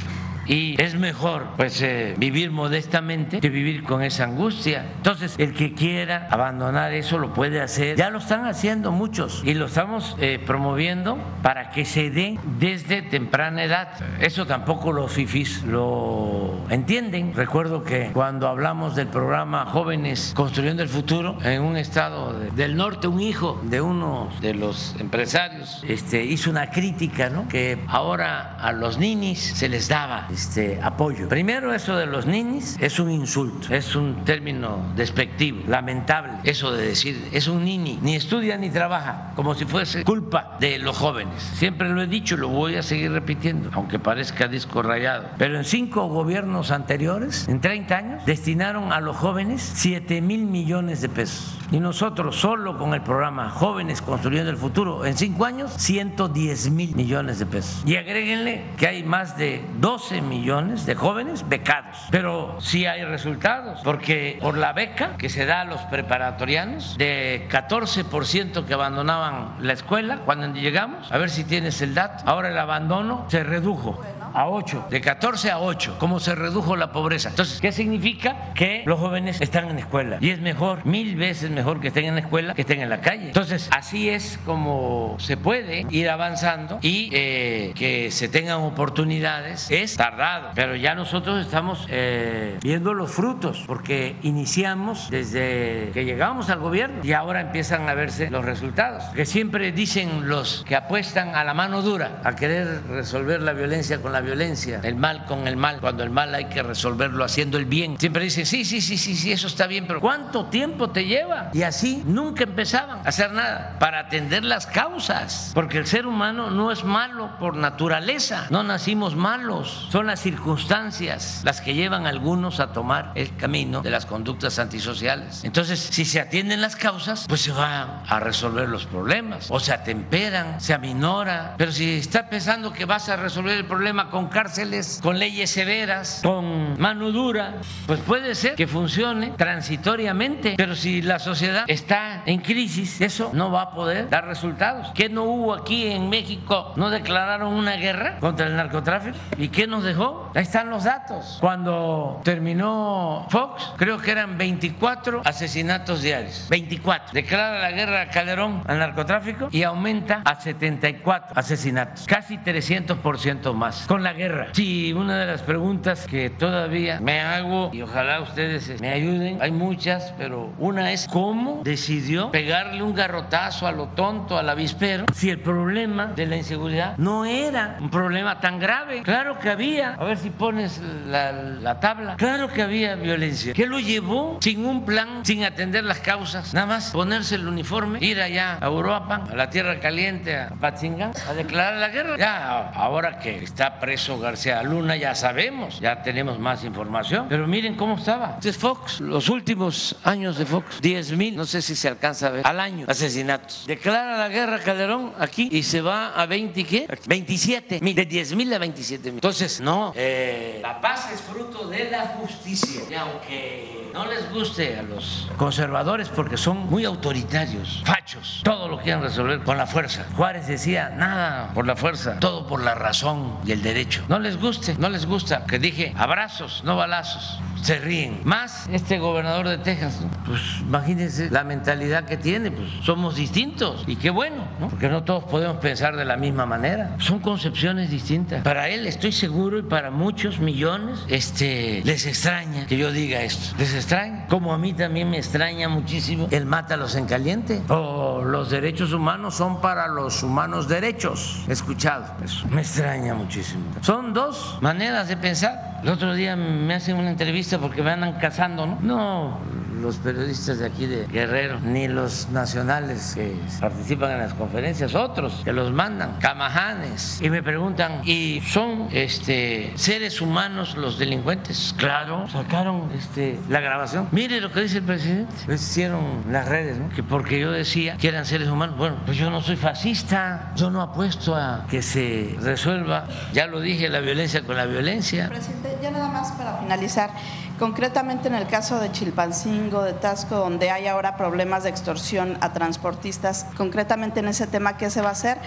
Y es mejor pues eh, vivir modestamente que vivir con esa angustia. Entonces, el que quiera abandonar eso lo puede hacer. Ya lo están haciendo muchos y lo estamos eh, promoviendo para que se den desde temprana edad. Eso tampoco los fifis lo entienden. Recuerdo que cuando hablamos del programa Jóvenes Construyendo el Futuro en un estado de- del norte, un hijo de uno de los empresarios este, hizo una crítica, ¿no? Que ahora a los ninis se les daba este, apoyo. Primero, eso de los ninis es un insulto, es un término despectivo, lamentable. Eso de decir, es un nini, ni estudia ni trabaja, como si fuese culpa de los jóvenes. Siempre lo he dicho y lo voy a seguir repitiendo, aunque parezca disco rayado. Pero en cinco gobiernos anteriores, en 30 años, destinaron a los jóvenes 7 mil millones de pesos. Y nosotros, solo con el programa Jóvenes Construyendo el Futuro, en cinco años, 110 mil millones de pesos. Y agréguenle que hay más de 12 millones de jóvenes becados. Pero sí hay resultados, porque por la beca que se da a los preparatorianos, de 14% que abandonaban la escuela cuando llegamos, a ver si tienes el dato, ahora el abandono se redujo a 8, de 14 a 8, cómo se redujo la pobreza. Entonces, ¿qué significa? Que los jóvenes están en la escuela y es mejor, mil veces mejor que estén en la escuela que estén en la calle. Entonces, así es como se puede ir avanzando y eh, que se tengan oportunidades. Es tardado, pero ya nosotros estamos eh, viendo los frutos porque iniciamos desde que llegamos al gobierno y ahora empiezan a verse los resultados. Que siempre dicen los que apuestan a la mano dura, a querer resolver la violencia con la violencia, el mal con el mal, cuando el mal hay que resolverlo haciendo el bien. Siempre dicen, sí, sí, sí, sí, sí, eso está bien, pero ¿cuánto tiempo te lleva? Y así nunca empezaban a hacer nada para atender las causas, porque el ser humano no es malo por naturaleza, no nacimos malos, son las circunstancias las que llevan a algunos a tomar el camino de las conductas antisociales. Entonces, si se atienden las causas, pues se van a resolver los problemas, o se atemperan, se aminora, pero si está pensando que vas a resolver el problema con cárceles, con leyes severas, con mano dura, pues puede ser que funcione transitoriamente, pero si la sociedad está en crisis, eso no va a poder dar resultados. ¿Qué no hubo aquí en México? ¿No declararon una guerra contra el narcotráfico? ¿Y qué nos dejó? Ahí están los datos. Cuando terminó Fox, creo que eran 24 asesinatos diarios. 24. Declara la guerra a Calderón al narcotráfico y aumenta a 74 asesinatos. Casi 300% más. Con la guerra. Sí, una de las preguntas que todavía me hago y ojalá ustedes me ayuden, hay muchas, pero una es cómo decidió pegarle un garrotazo a lo tonto, al avispero, si el problema de la inseguridad no era un problema tan grave. Claro que había. A ver si pones la, la tabla. Claro que había violencia. ¿Qué lo llevó sin un plan, sin atender las causas? Nada más ponerse el uniforme, ir allá a Europa, a la Tierra Caliente, a Patzingán, a declarar la guerra. Ya, ahora que está preso García Luna, ya sabemos, ya tenemos más información. Pero miren cómo estaba. Entonces Fox, los últimos años de Fox, 10 mil, no sé si se alcanza a ver, al año, asesinatos. Declara la guerra Calderón aquí y se va a 20, ¿qué? 27 mil, de 10 mil a 27 mil. Entonces, no, eh, la paz es fruto de la justicia. Y aunque no les guste a los conservadores porque son muy autoritarios, fachos, todo lo quieren resolver con la fuerza. Juárez decía, nada por la fuerza, todo por la razón y el derecho. No les guste, no les gusta, que dije abrazos, no balazos. Se ríen. Más este gobernador de Texas, pues imagínense la mentalidad que tiene, pues somos distintos y qué bueno, ¿no? porque no todos podemos pensar de la misma manera. Son concepciones distintas. Para él estoy seguro y para muchos millones este, les extraña que yo diga esto. Les extraña. Como a mí también me extraña muchísimo el mátalos en caliente. O los derechos humanos son para los humanos derechos. Escuchado eso. Me extraña muchísimo. Son dos maneras de pensar. El otro día me hacen una entrevista porque me andan cazando, ¿no? No los periodistas de aquí de Guerrero, ni los nacionales que participan en las conferencias, otros que los mandan, camajanes, y me preguntan, ¿y son este, seres humanos los delincuentes? Claro, sacaron este, la grabación. Mire lo que dice el presidente. Lo hicieron las redes, ¿no? Que porque yo decía que eran seres humanos. Bueno, pues yo no soy fascista, yo no apuesto a que se resuelva, ya lo dije, la violencia con la violencia. Presidente, ya nada más para finalizar. Concretamente en el caso de Chilpancingo, de Tasco, donde hay ahora problemas de extorsión a transportistas, concretamente en ese tema, ¿qué se va a hacer?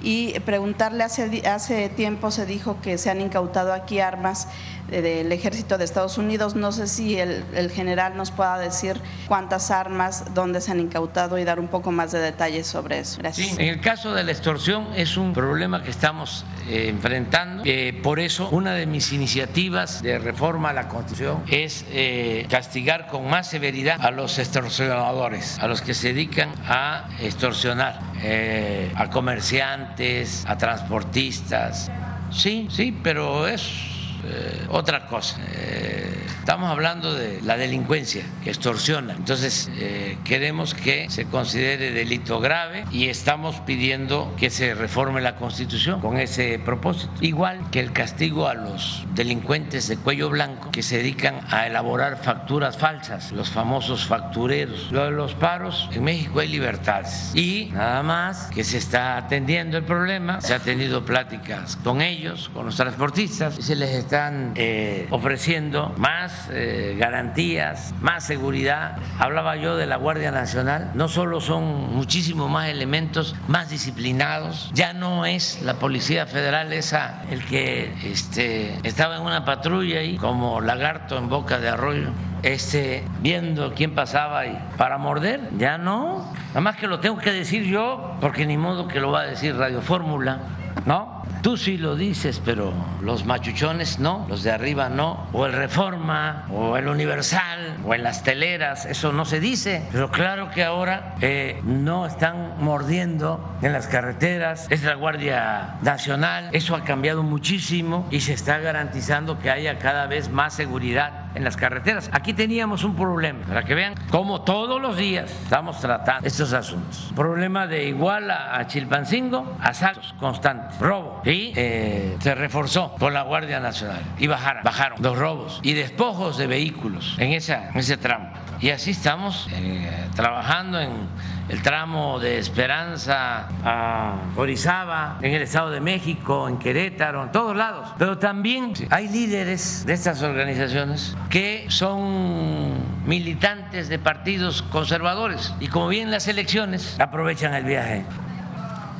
Y preguntarle, hace, hace tiempo se dijo que se han incautado aquí armas del ejército de Estados Unidos. No sé si el, el, general nos pueda decir cuántas armas, dónde se han incautado y dar un poco más de detalles sobre eso. Gracias. Sí, en el caso de la extorsión es un problema que estamos eh, enfrentando. Eh, por eso, una de mis iniciativas de reforma a la Constitución es eh, castigar con más severidad a los extorsionadores, a los que se dedican a extorsionar, a comerciantes, a transportistas. Sí, sí, pero es eh, otra cosa. Eh, estamos hablando de la delincuencia que extorsiona. Entonces, eh, queremos que se considere delito grave y estamos pidiendo que se reforme la Constitución con ese propósito. Igual que el castigo a los delincuentes de cuello blanco que se dedican a elaborar facturas falsas, los famosos factureros. Lo de los paros, en México hay libertades. Y nada más que se está atendiendo el problema, se ha tenido pláticas con ellos, con los transportistas, y se les está están eh, ofreciendo más eh, garantías, más seguridad. Hablaba yo de la Guardia Nacional, no solo son muchísimos más elementos, más disciplinados, ya no es la Policía Federal esa el que este, estaba en una patrulla ahí como lagarto en boca de arroyo este, viendo quién pasaba y para morder, ya no. Nada más que lo tengo que decir yo, porque ni modo que lo va a decir Radio Fórmula, ¿no? Tú sí lo dices, pero los machuchones no, los de arriba no, o el Reforma, o el Universal, o en las teleras, eso no se dice. Pero claro que ahora eh, no están mordiendo en las carreteras, es la Guardia Nacional, eso ha cambiado muchísimo y se está garantizando que haya cada vez más seguridad en las carreteras. Aquí teníamos un problema, para que vean cómo todos los días estamos tratando estos asuntos. Problema de Iguala a Chilpancingo, asaltos constantes, robo. Y eh, se reforzó con la Guardia Nacional y bajaron, bajaron los robos y despojos de vehículos en, esa, en ese tramo. Y así estamos eh, trabajando en el tramo de Esperanza a Orizaba, en el Estado de México, en Querétaro, en todos lados. Pero también hay líderes de estas organizaciones que son militantes de partidos conservadores y como vienen las elecciones, aprovechan el viaje.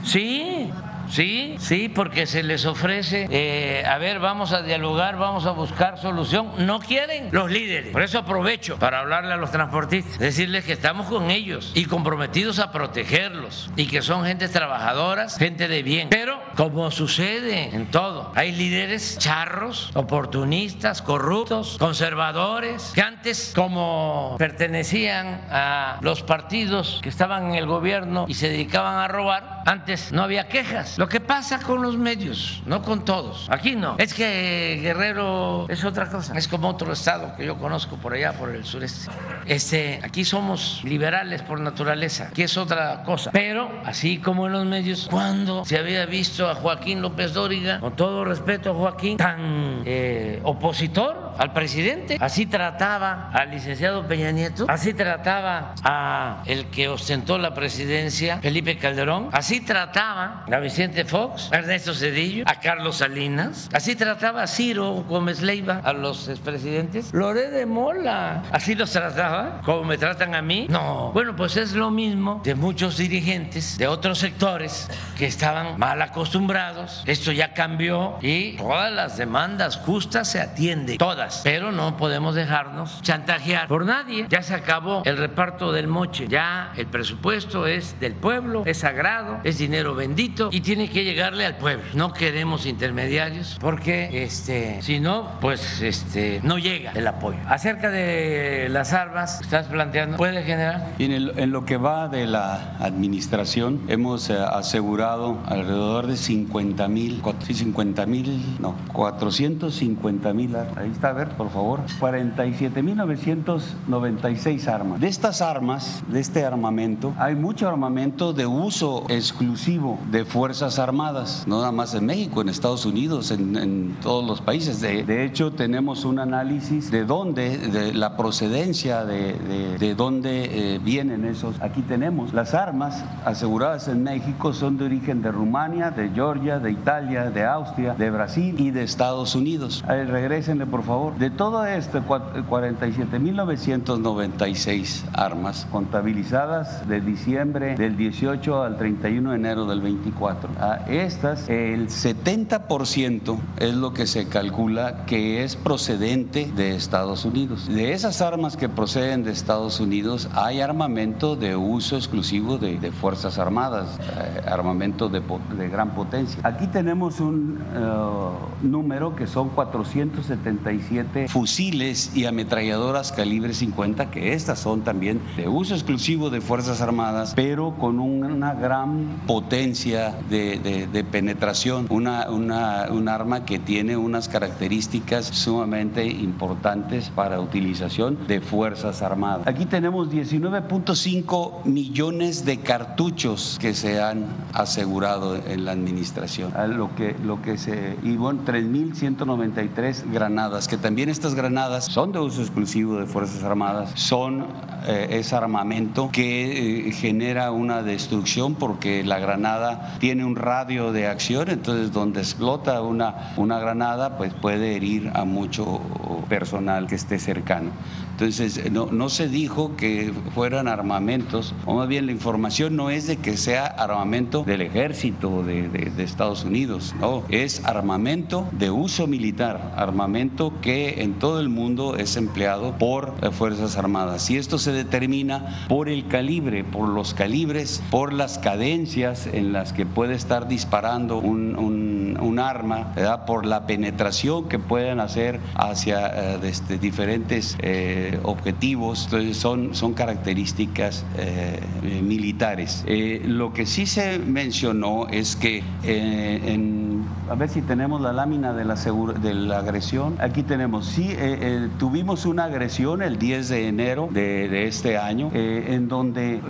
Sí, Sí, sí, porque se les ofrece, eh, a ver, vamos a dialogar, vamos a buscar solución. No quieren los líderes. Por eso aprovecho para hablarle a los transportistas, decirles que estamos con ellos y comprometidos a protegerlos y que son gente trabajadoras, gente de bien. Pero, como sucede en todo, hay líderes charros, oportunistas, corruptos, conservadores, que antes, como pertenecían a los partidos que estaban en el gobierno y se dedicaban a robar, antes no había quejas. Lo que pasa con los medios, no con todos. Aquí no. Es que Guerrero es otra cosa. Es como otro estado que yo conozco por allá, por el sureste. Este, aquí somos liberales por naturaleza. Aquí es otra cosa. Pero, así como en los medios, cuando se había visto a Joaquín López Dóriga, con todo respeto a Joaquín, tan eh, opositor al presidente, así trataba al licenciado Peña Nieto, así trataba a el que ostentó la presidencia, Felipe Calderón, así trataba a Vicente Fox, a Ernesto Cedillo, a Carlos Salinas. Así trataba a Ciro Gómez Leiva, a los expresidentes. Loré de Mola, así los trataba, como me tratan a mí. No, bueno, pues es lo mismo de muchos dirigentes de otros sectores que estaban mal acostumbrados. Esto ya cambió y todas las demandas justas se atienden, todas. Pero no podemos dejarnos chantajear por nadie. Ya se acabó el reparto del moche. Ya el presupuesto es del pueblo, es sagrado, es dinero bendito y tiene tiene que llegarle al pueblo. No queremos intermediarios porque este, si no, pues este, no llega el apoyo. Acerca de las armas, estás planteando, ¿puede generar? En, en lo que va de la administración, hemos eh, asegurado alrededor de 50 mil, 50 mil, no, 450 mil, ahí está, a ver, por favor, 47 mil 996 armas. De estas armas, de este armamento, hay mucho armamento de uso exclusivo de fuerzas Armadas, no nada más en México, en Estados Unidos, en, todos los países. De, hecho, tenemos un análisis de dónde, de la procedencia, de, de, dónde eh, vienen esos. Aquí tenemos las armas aseguradas en México son de origen de Rumania, de Georgia, de Italia, de Austria, de Brasil y de Estados Unidos. A regrésenle, por favor. De todo esto, 47.996 armas contabilizadas de diciembre del 18 al 31 de enero del 24 a estas, el 70% es lo que se calcula que es procedente de Estados Unidos. De esas armas que proceden de Estados Unidos, hay armamento de uso exclusivo de, Fuerzas Armadas, eh, armamento de, gran potencia. Aquí tenemos un eh, número que son 477 fusiles y ametralladoras calibre 50, que estas son también de uso exclusivo de Fuerzas Armadas, pero con una gran potencia de de, penetración, una, una, un arma que tiene unas características sumamente importantes para utilización de Fuerzas Armadas. Aquí tenemos 19.5 millones de cartuchos que se han asegurado en la administración, lo que, lo que se, y bueno, 3.193 granadas, que también estas granadas son de uso exclusivo de Fuerzas Armadas, son eh, es armamento que eh, genera una destrucción porque la granada tiene un radio de acción, entonces donde explota una, una granada, pues puede herir a mucho personal que esté cercano. Entonces, no, no se dijo que fueran armamentos, o más bien la información no es de que sea armamento del ejército de, Estados Unidos, no, es armamento de uso militar, armamento que en todo el mundo es empleado por Fuerzas Armadas. Y esto se determina por el calibre, por los calibres, por las cadencias en las que puede estar disparando un, un, arma, por la penetración que pueden hacer hacia eh, este, diferentes eh, objetivos, entonces son, son características eh, militares. Eh, lo que sí se mencionó es que eh, en a ver si tenemos la lámina de la, de la agresión. Aquí tenemos, sí, eh, eh, tuvimos una agresión el 10 de enero de, este año, eh, en donde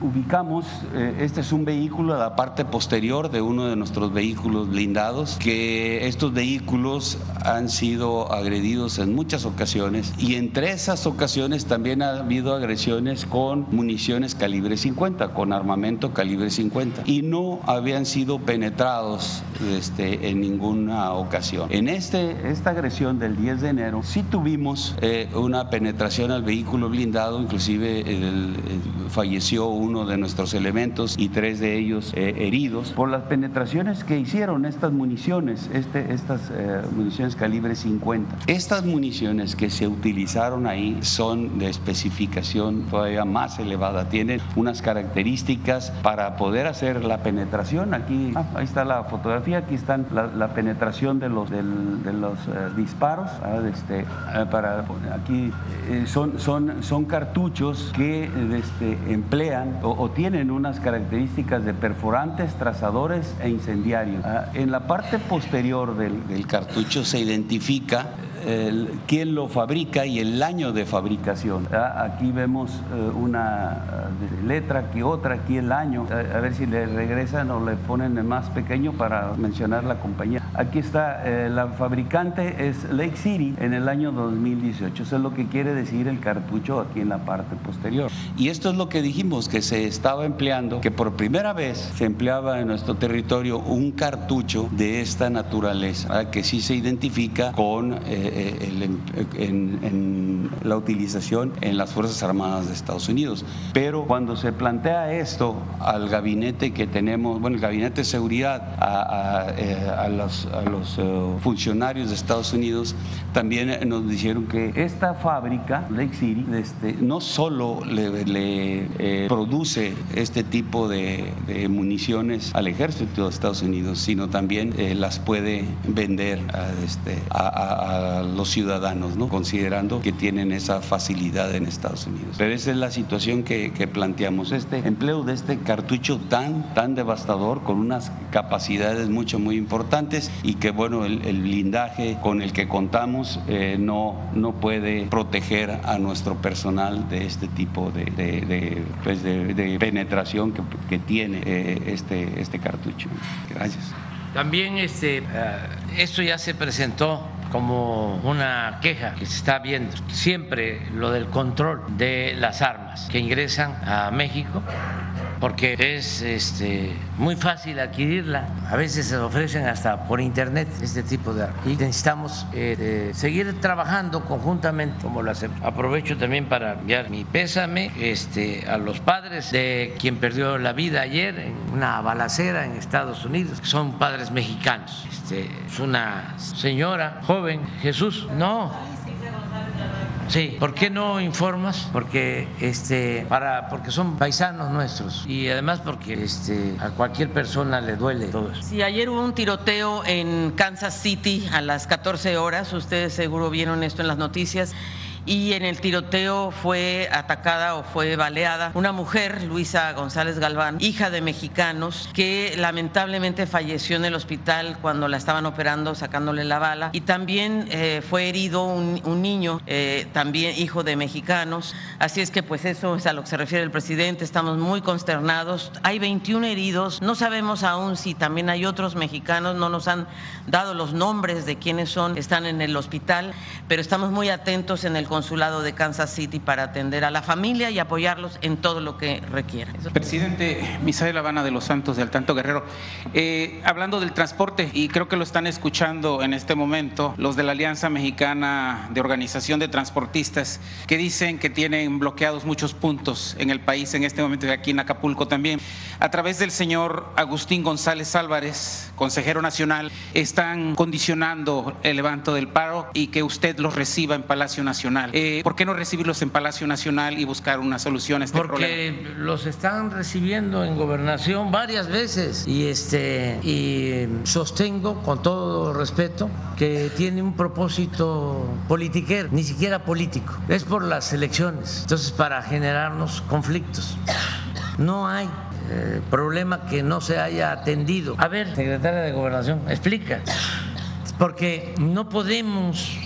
ubicamos, este es un vehículo a la parte posterior de uno de nuestros vehículos blindados, que estos vehículos han sido agredidos en muchas ocasiones y entre esas ocasiones también ha habido agresiones con municiones calibre 50, con armamento calibre 50 y no habían sido penetrados este, en ninguna ocasión. En este, esta agresión del 10 de enero sí tuvimos eh, una penetración al vehículo blindado, inclusive falleció uno de nuestros elementos y tres de ellos eh, heridos por las penetraciones que hicieron estas municiones, este, estas eh, municiones calibre 50. Estas municiones que se utilizaron ahí son de especificación todavía más elevada, tienen unas características para poder hacer la penetración. Aquí, ah, ahí está la fotografía, aquí están la, penetración de los, de los eh, disparos. Ah, este, eh, para, aquí son, son, son cartuchos que este, emplean o, tienen unas características de perforantes, trazadores e incendiarios. Ah, en la parte posterior del, del cartucho se identifica quién lo fabrica y el año de fabricación. Aquí vemos eh, una eh, letra, aquí otra, aquí el año. A, ver si le regresan o le ponen más pequeño para mencionar la compañía. Aquí está, eh, la fabricante es Lake City en el año 2018. Eso es lo que quiere decir el cartucho aquí en la parte posterior. Y esto es lo que dijimos, que se estaba empleando, que por primera vez se empleaba en nuestro territorio un cartucho de esta naturaleza, que sí se identifica con eh, en, la utilización en las Fuerzas Armadas de Estados Unidos. Pero cuando se plantea esto al gabinete que tenemos, bueno, el gabinete de seguridad, a, eh, los, eh, funcionarios de Estados Unidos, también nos dijeron que esta fábrica, Lake City, este, no solo le, produce este tipo de, municiones al ejército de Estados Unidos, sino también las puede vender a, este, a los ciudadanos, ¿no? considerando que tienen esa facilidad en Estados Unidos. Pero esa es la situación que, planteamos. Este empleo de este cartucho tan, tan devastador, con unas capacidades mucho, muy importantes y que, bueno, el, blindaje con el que contamos eh, no, no puede proteger a nuestro personal de este tipo de, de, pues penetración que, que tiene eh, este, este cartucho. Gracias. También este, eh, esto ya se presentó como una queja que se está viendo siempre lo del control de las armas que ingresan a México porque es este, muy fácil adquirirla. A veces se ofrecen hasta por internet este tipo de armas. Y necesitamos eh, seguir trabajando conjuntamente como lo hacemos. Aprovecho también para enviar mi pésame este, a los padres de quien perdió la vida ayer en una balacera en Estados Unidos. Son padres mexicanos. Es una señora joven, Jesús. No, Sí, ¿por qué no informas? Porque este para porque son paisanos nuestros y además porque este a cualquier persona le duele todo eso. Sí, ayer hubo un tiroteo en Kansas City a las 14 horas, ustedes seguro vieron esto en las noticias y en el tiroteo fue atacada o fue baleada una mujer, Luisa González Galván, hija de mexicanos, que lamentablemente falleció en el hospital cuando la estaban operando sacándole la bala y también eh, fue herido un, niño, eh, también hijo de mexicanos. Así es que pues eso es a lo que se refiere el presidente, estamos muy consternados. Hay 21 heridos, no sabemos aún si también hay otros mexicanos, no nos han dado los nombres de quiénes son, están en el hospital, pero estamos muy atentos en el consulado de Kansas City para atender a la familia y apoyarlos en todo lo que requieran. Presidente Misael Habana de los Santos de Altanto Guerrero, eh, hablando del transporte, y creo que lo están escuchando en este momento los de la Alianza Mexicana de Organización de Transportistas, que dicen que tienen bloqueados muchos puntos en el país en este momento y aquí en Acapulco también. A través del señor Agustín González Álvarez, consejero nacional, están condicionando el levanto del paro y que usted los reciba en Palacio Nacional. Eh, ¿Por qué no recibirlos en Palacio Nacional y buscar una solución a este Porque problema? Porque los están recibiendo en gobernación varias veces y este y sostengo con todo respeto que tiene un propósito politiquero, ni siquiera político. Es por las elecciones. Entonces para generarnos conflictos. No hay eh, problema que no se haya atendido. A ver, secretaria de Gobernación, explica. Porque no podemos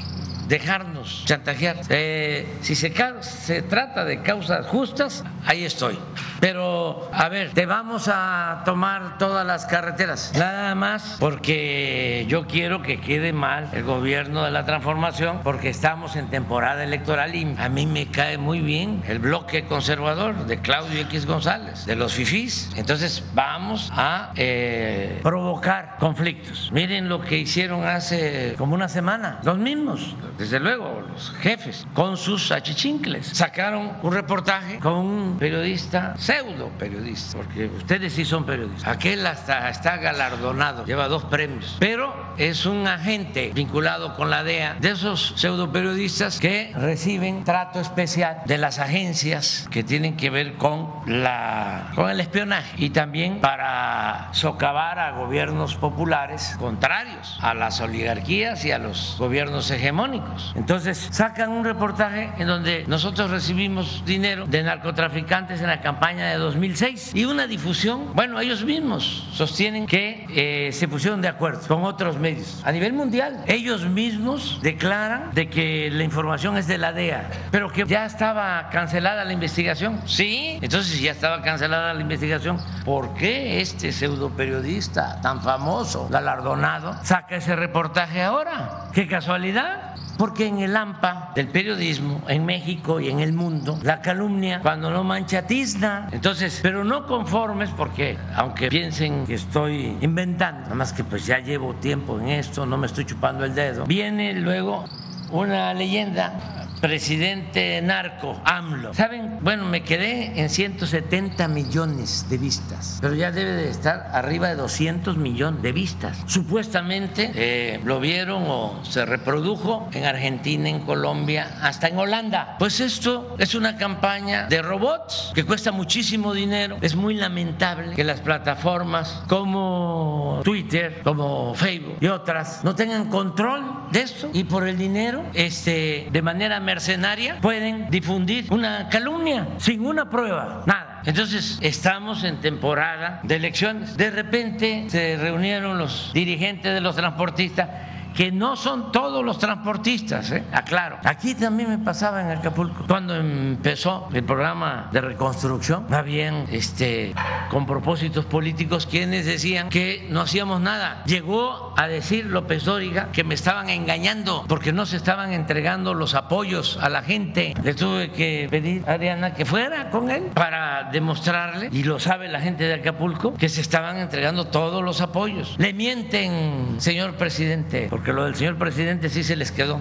dejarnos chantajear. Eh, si se, se trata de causas justas, ahí estoy. Pero, a ver, te vamos a tomar todas las carreteras. Nada más porque yo quiero que quede mal el gobierno de la transformación, porque estamos en temporada electoral y a mí me cae muy bien el bloque conservador de Claudio X González, de los FIFIs. Entonces, vamos a eh, provocar conflictos. Miren lo que hicieron hace como una semana, los mismos desde luego, los jefes, con sus achichincles. Sacaron un reportaje con un periodista, pseudo periodista, porque ustedes sí son periodistas. Aquel hasta está galardonado, lleva dos premios, pero es un agente vinculado con la DEA, de esos pseudo periodistas que reciben trato especial de las agencias que tienen que ver con, la, con el espionaje y también para socavar a gobiernos populares contrarios a las oligarquías y a los gobiernos hegemónicos. Entonces sacan un reportaje en donde nosotros recibimos dinero de narcotraficantes en la campaña de 2006 y una difusión, bueno, ellos mismos sostienen que eh, se pusieron de acuerdo con otros medios a nivel mundial. Ellos mismos declaran de que la información es de la DEA, pero que ya estaba cancelada la investigación. Sí, entonces si ya estaba cancelada la investigación, ¿por qué este pseudo periodista tan famoso, galardonado, saca ese reportaje ahora? ¿Qué casualidad? Porque en el AMPA del periodismo, en México y en el mundo, la calumnia, cuando no mancha tizna. Entonces, pero no conformes, porque aunque piensen que estoy inventando, nada más que pues ya llevo tiempo en esto, no me estoy chupando el dedo, viene luego una leyenda presidente narco, AMLO. ¿Saben? Bueno, me quedé en 170 millones de vistas, pero ya debe de estar arriba de 200 millones de vistas. Supuestamente eh, lo vieron o se reprodujo en Argentina, en Colombia, hasta en Holanda. Pues esto es una campaña de robots que cuesta muchísimo dinero. Es muy lamentable que las plataformas como Twitter, como Facebook y otras no tengan control de esto y por el dinero, este, de manera mercenaria pueden difundir una calumnia sin una prueba, nada. Entonces estamos en temporada de elecciones. De repente se reunieron los dirigentes de los transportistas que no son todos los transportistas, ¿eh? aclaro. Aquí también me pasaba en Acapulco. Cuando empezó el programa de reconstrucción, habían este, con propósitos políticos quienes decían que no hacíamos nada. Llegó a decir López Dóriga que me estaban engañando porque no se estaban entregando los apoyos a la gente. Le tuve que pedir a Adriana que fuera con él para demostrarle, y lo sabe la gente de Acapulco, que se estaban entregando todos los apoyos. Le mienten, señor presidente, porque lo del señor presidente sí se les quedó.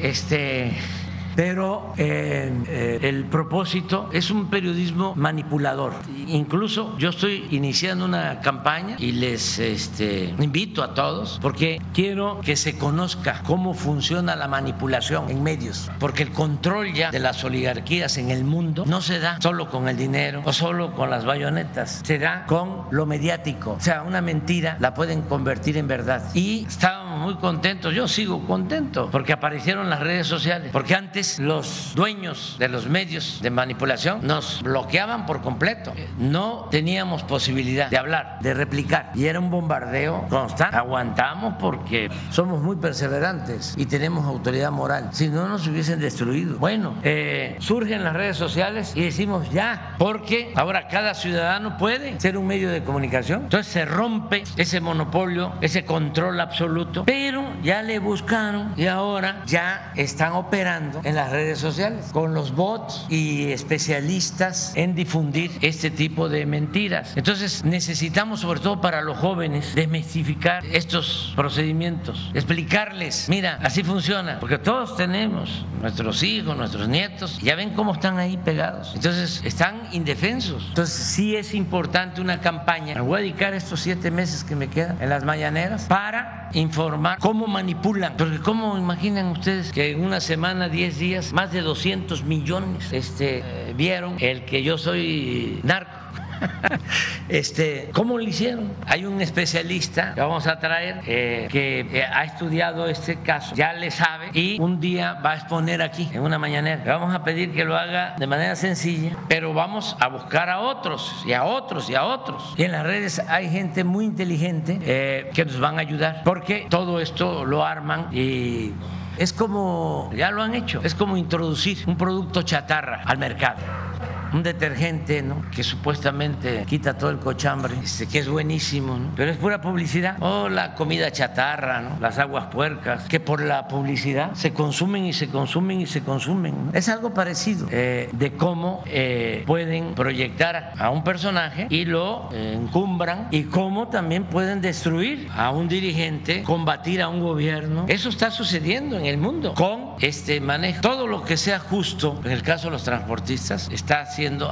Este pero eh, eh, el propósito es un periodismo manipulador. Incluso yo estoy iniciando una campaña y les este, invito a todos porque quiero que se conozca cómo funciona la manipulación en medios, porque el control ya de las oligarquías en el mundo no se da solo con el dinero o solo con las bayonetas, se da con lo mediático. O sea, una mentira la pueden convertir en verdad. Y estábamos muy contentos, yo sigo contento porque aparecieron las redes sociales, porque antes los dueños de los medios de manipulación nos bloqueaban por completo. No teníamos posibilidad de hablar, de replicar. Y era un bombardeo constante. Aguantamos porque somos muy perseverantes y tenemos autoridad moral. Si no, nos hubiesen destruido. Bueno, eh, surgen las redes sociales y decimos ya, porque ahora cada ciudadano puede ser un medio de comunicación. Entonces se rompe ese monopolio, ese control absoluto, pero ya le buscaron y ahora ya están operando en las redes sociales con los bots y especialistas en difundir este tipo de mentiras. Entonces necesitamos sobre todo para los jóvenes desmistificar estos procedimientos, explicarles, mira, así funciona, porque todos tenemos nuestros hijos, nuestros nietos, ya ven cómo están ahí pegados. Entonces están indefensos. Entonces sí es importante una campaña. Me voy a dedicar estos siete meses que me quedan en las mañaneras para informar cómo manipulan, porque cómo imaginan ustedes que en una semana, diez días, más de 200 millones este, vieron el que yo soy narco. este, ¿Cómo lo hicieron? Hay un especialista que vamos a traer eh, que eh, ha estudiado este caso, ya le sabe y un día va a exponer aquí en una mañanera. Le vamos a pedir que lo haga de manera sencilla, pero vamos a buscar a otros y a otros y a otros. Y en las redes hay gente muy inteligente eh, que nos van a ayudar porque todo esto lo arman y es como, ya lo han hecho, es como introducir un producto chatarra al mercado un detergente, ¿no? Que supuestamente quita todo el cochambre, este, que es buenísimo, ¿no? Pero es pura publicidad. O la comida chatarra, ¿no? Las aguas puercas, que por la publicidad se consumen y se consumen y se consumen. Es algo parecido eh, de cómo eh, pueden proyectar a un personaje y lo eh, encumbran y cómo también pueden destruir a un dirigente, combatir a un gobierno. Eso está sucediendo en el mundo con este manejo. Todo lo que sea justo, en el caso de los transportistas, está siendo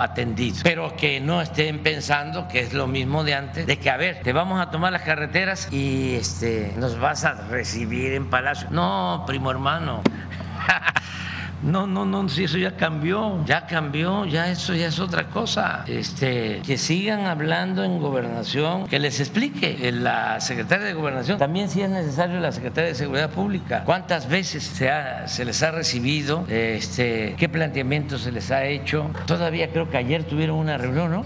pero que no estén pensando que es lo mismo de antes, de que a ver, te vamos a tomar las carreteras y este nos vas a recibir en Palacio. No, primo hermano. No, no, no, si eso ya cambió, ya cambió, ya eso ya es otra cosa. Este, que sigan hablando en gobernación, que les explique la secretaria de gobernación, también si es necesario la secretaria de seguridad pública, cuántas veces se, se les ha recibido, este, qué planteamientos se les ha hecho. Todavía creo que ayer tuvieron una reunión, ¿no?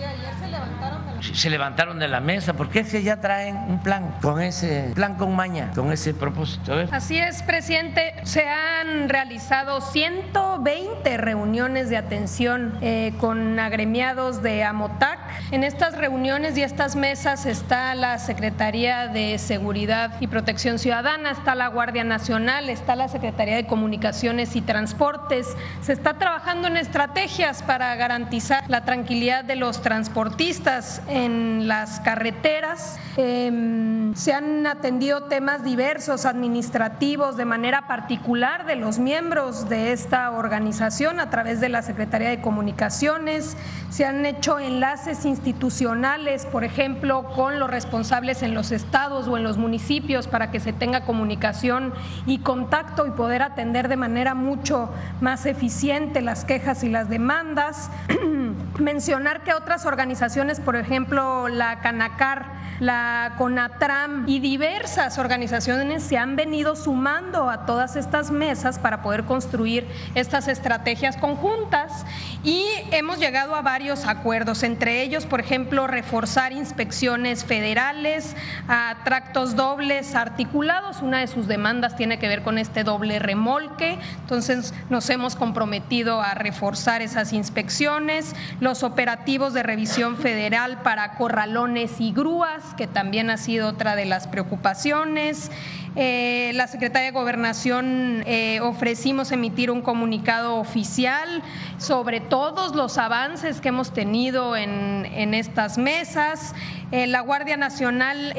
Se levantaron de la mesa, porque es que ya traen un plan con ese plan con maña, con ese propósito. Así es, presidente. Se han realizado 120 reuniones de atención eh, con agremiados de Amotac. En estas reuniones y estas mesas está la Secretaría de Seguridad y Protección Ciudadana, está la Guardia Nacional, está la Secretaría de Comunicaciones y Transportes. Se está trabajando en estrategias para garantizar la tranquilidad de los transportistas en las carreteras. Em, se han atendido temas diversos, administrativos, de manera particular de los miembros de esta organización a través de la Secretaría de Comunicaciones. Se han hecho enlaces institucionales, por ejemplo, con los responsables en los estados o en los municipios para que se tenga comunicación y contacto y poder atender de manera mucho más eficiente las quejas y las demandas. Mencionar que otras organizaciones, por ejemplo, la Canacar, la CONATRAM y diversas organizaciones se han venido sumando a todas estas mesas para poder construir estas estrategias conjuntas y hemos llegado a varios acuerdos, entre ellos, por ejemplo, reforzar inspecciones federales a tractos dobles articulados. Una de sus demandas tiene que ver con este doble remolque, entonces nos hemos comprometido a reforzar esas inspecciones, los operativos de revisión federal para corralones y grúas, que también ha sido otra de las preocupaciones. Eh, la Secretaría de Gobernación eh, ofrecimos emitir un comunicado oficial sobre todos los avances que hemos tenido en, estas mesas. Eh, la Guardia Nacional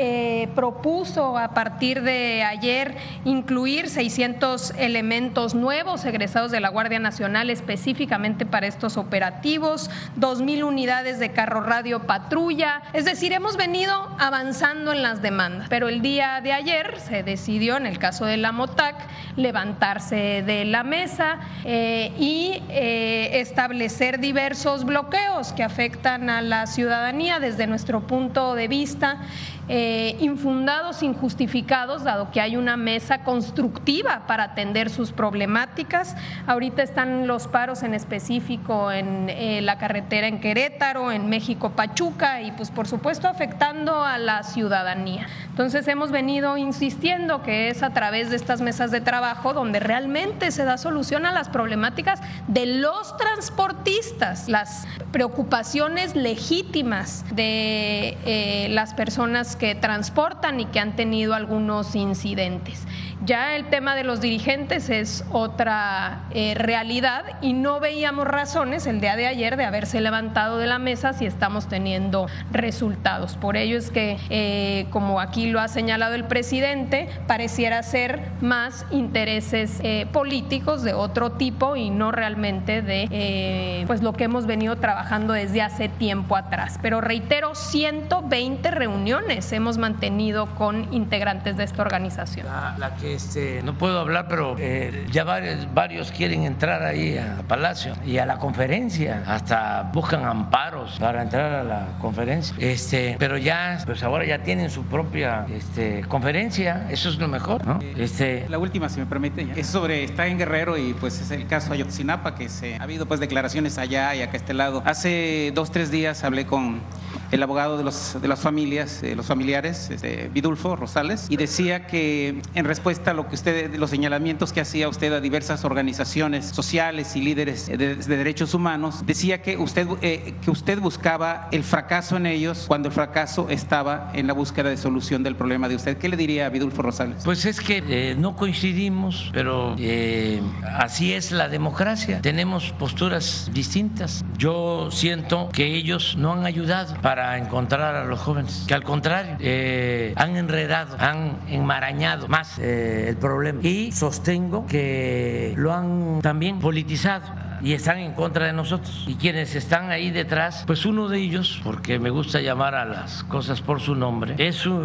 propuso a partir de ayer incluir 600 elementos nuevos egresados de la Guardia Nacional específicamente para estos operativos, 2.000 unidades de carro radio patrulla. Es decir, hemos venido avanzando en las demandas, pero el día de ayer se decidió en el caso de la MOTAC, levantarse de la mesa eh, y eh, establecer diversos bloqueos que afectan a la ciudadanía desde nuestro punto de vista eh, infundados, injustificados, dado que hay una mesa constructiva para atender sus problemáticas. Ahorita están los paros en específico en eh, la carretera en Querétaro, en México Pachuca y pues por supuesto afectando a la ciudadanía. Entonces hemos venido insistiendo que es a través de estas mesas de trabajo donde realmente se da solución a las problemáticas de los transportistas, las preocupaciones legítimas de eh, las personas que transportan y que han tenido algunos incidentes. Ya el tema de los dirigentes es otra eh, realidad y no veíamos razones el día de ayer de haberse levantado de la mesa si estamos teniendo resultados. Por ello es que, eh, como aquí lo ha señalado el presidente, pareciera ser más intereses eh, políticos de otro tipo y no realmente de pues lo que hemos venido trabajando desde hace tiempo atrás. Pero reitero, 120 reuniones reuniones hemos mantenido con integrantes de esta organización. La, que este, no puedo hablar, pero eh, ya varios, varios quieren entrar ahí a Palacio y a la conferencia, hasta buscan amparos para entrar a la conferencia. Este, pero ya, pues ahora ya tienen su propia este, conferencia, eso es lo mejor, ¿no? Este, la última, si me permite, es sobre, está en Guerrero y pues es el caso Ayotzinapa, que se, ha habido pues declaraciones allá y acá este lado. Hace dos, tres días hablé con el abogado de, los, de las familias, de los familiares, este, Vidulfo Rosales, y decía que en respuesta a lo que usted, los señalamientos que hacía usted a diversas organizaciones sociales y líderes de, derechos humanos, decía que usted, eh, que usted buscaba el fracaso en ellos cuando el fracaso estaba en la búsqueda de solución del problema de usted. ¿Qué le diría a Vidulfo Rosales? Pues es que eh, no coincidimos, pero eh, así es la democracia. Tenemos posturas distintas. Yo siento que ellos no han ayudado para encontrar a los jóvenes, que al contrario, eh, han enredado, han enmarañado más eh, el problema. Y sostengo que lo han también politizado y están en contra de nosotros. Y quienes están ahí detrás, pues uno de ellos, porque me gusta llamar a las cosas por su nombre, es uh,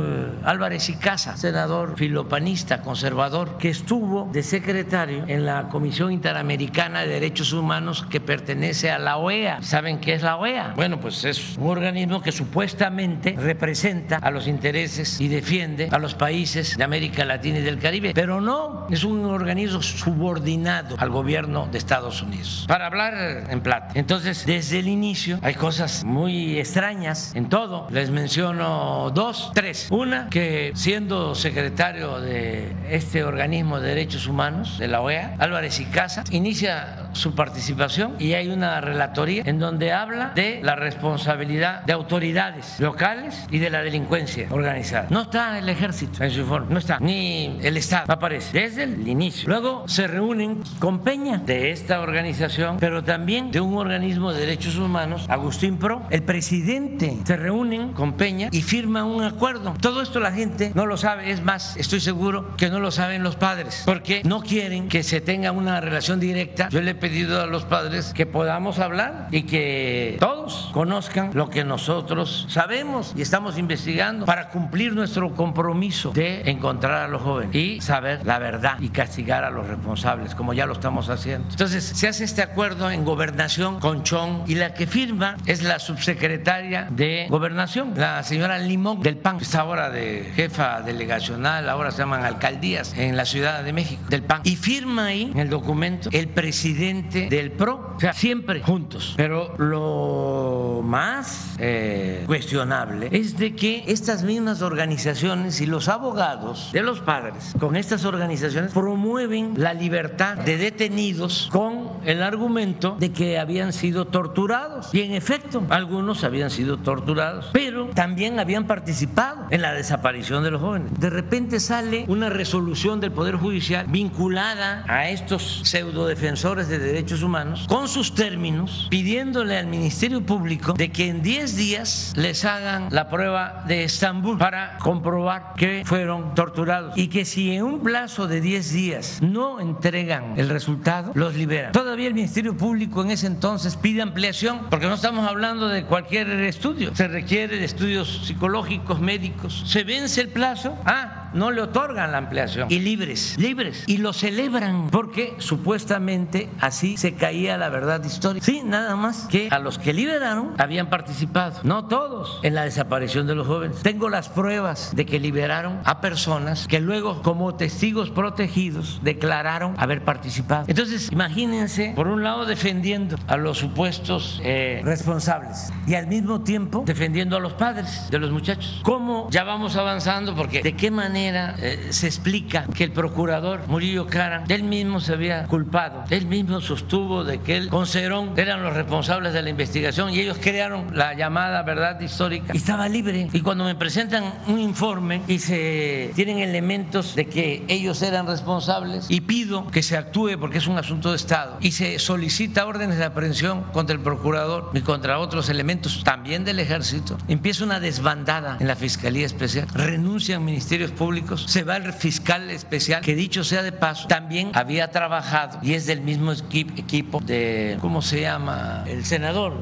Álvarez Icaza, senador filopanista, conservador, que estuvo de secretario en la Comisión Interamericana de Derechos Humanos que pertenece a la OEA. ¿Saben qué es la OEA? Bueno, pues es un organismo que supuestamente representa a los intereses y defiende a los países de América Latina y del Caribe, pero no, es un organismo subordinado al gobierno de Estados Unidos para hablar en plata. Entonces, desde el inicio hay cosas muy extrañas en todo. Les menciono dos, tres. Una, que siendo secretario de este organismo de derechos humanos de la OEA, Álvarez y Casa, inicia su participación y hay una relatoría en donde habla de la responsabilidad de autoridades locales y de la delincuencia organizada. No está el ejército en su informe, no está, ni el Estado aparece desde el inicio. Luego se reúnen con Peña de esta organización, pero también de un organismo de derechos humanos, Agustín Pro, el presidente. Se reúnen con Peña y firman un acuerdo. Todo esto la gente no lo sabe, es más, estoy seguro que no lo saben los padres, porque no quieren que se tenga una relación directa. Yo le pedido a los padres que podamos hablar y que todos conozcan lo que nosotros sabemos y estamos investigando para cumplir nuestro compromiso de encontrar a los jóvenes y saber la verdad y castigar a los responsables, como ya lo estamos haciendo. Entonces, se hace este acuerdo en gobernación con Chong y la que firma es la subsecretaria de gobernación, la señora Limón del PAN, está ahora de jefa delegacional, ahora se llaman alcaldías en la Ciudad de México, del PAN. Y firma ahí en el documento el presidente del PRO, o sea, siempre juntos. Pero lo más eh, cuestionable es de que estas mismas organizaciones y los abogados de los padres con estas organizaciones promueven la libertad de detenidos con el argumento de que habían sido torturados. Y en efecto, algunos habían sido torturados, pero también habían participado en la desaparición de los jóvenes. De repente sale una resolución del Poder Judicial vinculada a estos pseudodefensores de Derechos Humanos con sus términos, pidiéndole al Ministerio Público de que en 10 días les hagan la prueba de Estambul para comprobar que fueron torturados y que si en un plazo de 10 días no entregan el resultado, los liberan. Todavía el Ministerio Público en ese entonces pide ampliación porque no estamos hablando de cualquier estudio, se requiere de estudios psicológicos, médicos. Se vence el plazo, ah, no le otorgan la ampliación y libres, libres y lo celebran porque supuestamente así se caía la verdad histórica. Sí, nada más que a los que liberaron habían participado, no todos, en la desaparición de los jóvenes. Tengo las pruebas de que liberaron a personas que luego, como testigos protegidos, declararon haber participado. Entonces, imagínense, por un lado, defendiendo a los supuestos eh, responsables y al mismo tiempo defendiendo a los padres de los muchachos. ¿Cómo ya vamos avanzando? Porque de qué manera eh, se explica que el procurador Murillo Cara, él mismo se había culpado, él mismo sostuvo de que él con Cerón eran los responsables de la investigación y ellos crearon la llamada verdad histórica. Y estaba libre. Y cuando me presentan un informe y se tienen elementos de que ellos eran responsables y pido que se actúe porque es un asunto de Estado y se solicita órdenes de aprehensión contra el procurador y contra otros elementos también del ejército, empieza una desbandada en la Fiscalía Especial, renuncian ministerios públicos, se va el fiscal especial que dicho sea de paso también había trabajado y es del mismo equipo de, ¿cómo se llama? El senador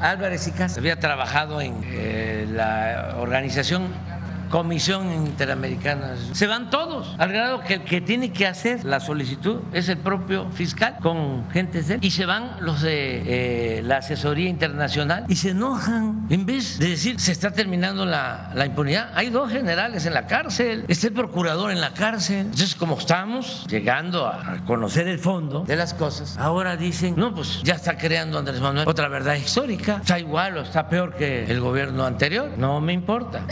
Álvarez y Casa había trabajado en eh, la organización Comisión Interamericana. Se van todos, al grado que el que tiene que hacer la solicitud es el propio fiscal con gente de él. Y se van los de eh, la asesoría internacional y se enojan. En vez de decir, se está terminando la, la impunidad, hay dos generales en la cárcel, está el procurador en la cárcel. Entonces, como estamos llegando a conocer el fondo de las cosas, ahora dicen, no, pues ya está creando Andrés Manuel otra verdad histórica. Está igual o está peor que el gobierno anterior. No me importa.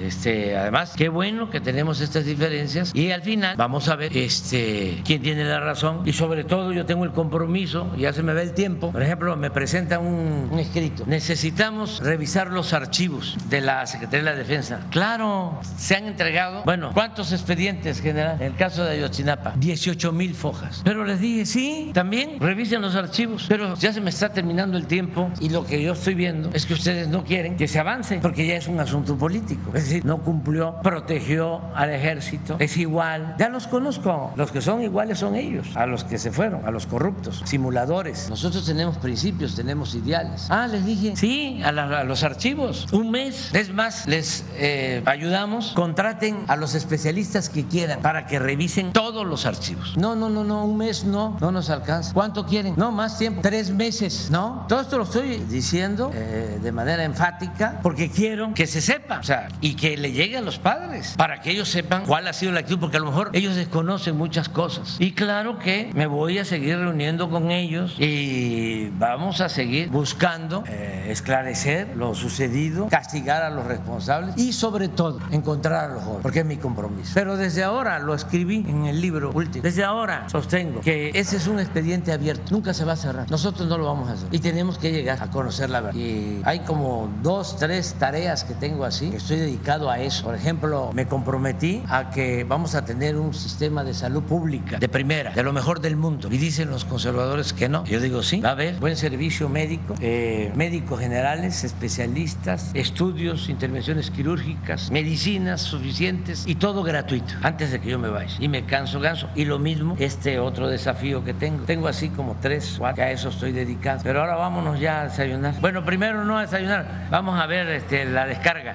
Este, además, qué bueno que tenemos estas diferencias y al final vamos a ver este, quién tiene la razón y sobre todo yo tengo el compromiso, ya se me ve el tiempo, por ejemplo, me presenta un, un escrito, necesitamos revisar los archivos de la Secretaría de la Defensa. Claro, se han entregado, bueno, ¿cuántos expedientes, general? En el caso de Ayotzinapa, 18 mil fojas. Pero les dije, sí, también revisen los archivos, pero ya se me está terminando el tiempo y lo que yo estoy viendo es que ustedes no quieren que se avance porque ya es un asunto político. Es decir, no cumplió, protegió al ejército, es igual. Ya los conozco, los que son iguales son ellos, a los que se fueron, a los corruptos, simuladores. Nosotros tenemos principios, tenemos ideales. Ah, les dije, sí, a, la- los archivos, un mes. Es más, les eh, ayudamos, contraten a los especialistas que quieran para que revisen todos los archivos. No, no, no, no, un mes no, no nos alcanza. ¿Cuánto quieren? No, más tiempo, tres meses, ¿no? Todo esto lo estoy diciendo eh, de manera enfática porque quiero que se sepa, o sea, y que le llegue a los padres para que ellos sepan cuál ha sido la actitud, porque a lo mejor ellos desconocen muchas cosas. Y claro que me voy a seguir reuniendo con ellos y vamos a seguir buscando eh, esclarecer lo sucedido, castigar a los responsables y sobre todo encontrar a los jóvenes, porque es mi compromiso. Pero desde ahora lo escribí en el libro último. Desde ahora sostengo que ese es un expediente abierto, nunca se va a cerrar. Nosotros no lo vamos a hacer y tenemos que llegar a conocer la verdad. Y hay como dos, tres tareas que tengo así, que estoy dedicado a eso. Por ejemplo, me comprometí a que vamos a tener un sistema de salud pública de primera, de lo mejor del mundo. Y dicen los conservadores que no. Yo digo sí, va a haber buen servicio médico, eh, médicos generales, especialistas, estudios, intervenciones quirúrgicas, medicinas suficientes y todo gratuito antes de que yo me vaya. Y me canso, ganso. Y lo mismo, este otro desafío que tengo. Tengo así como tres, cuatro, a eso estoy dedicado. Pero ahora vámonos ya a desayunar. Bueno, primero no a desayunar, vamos a ver este, la descarga.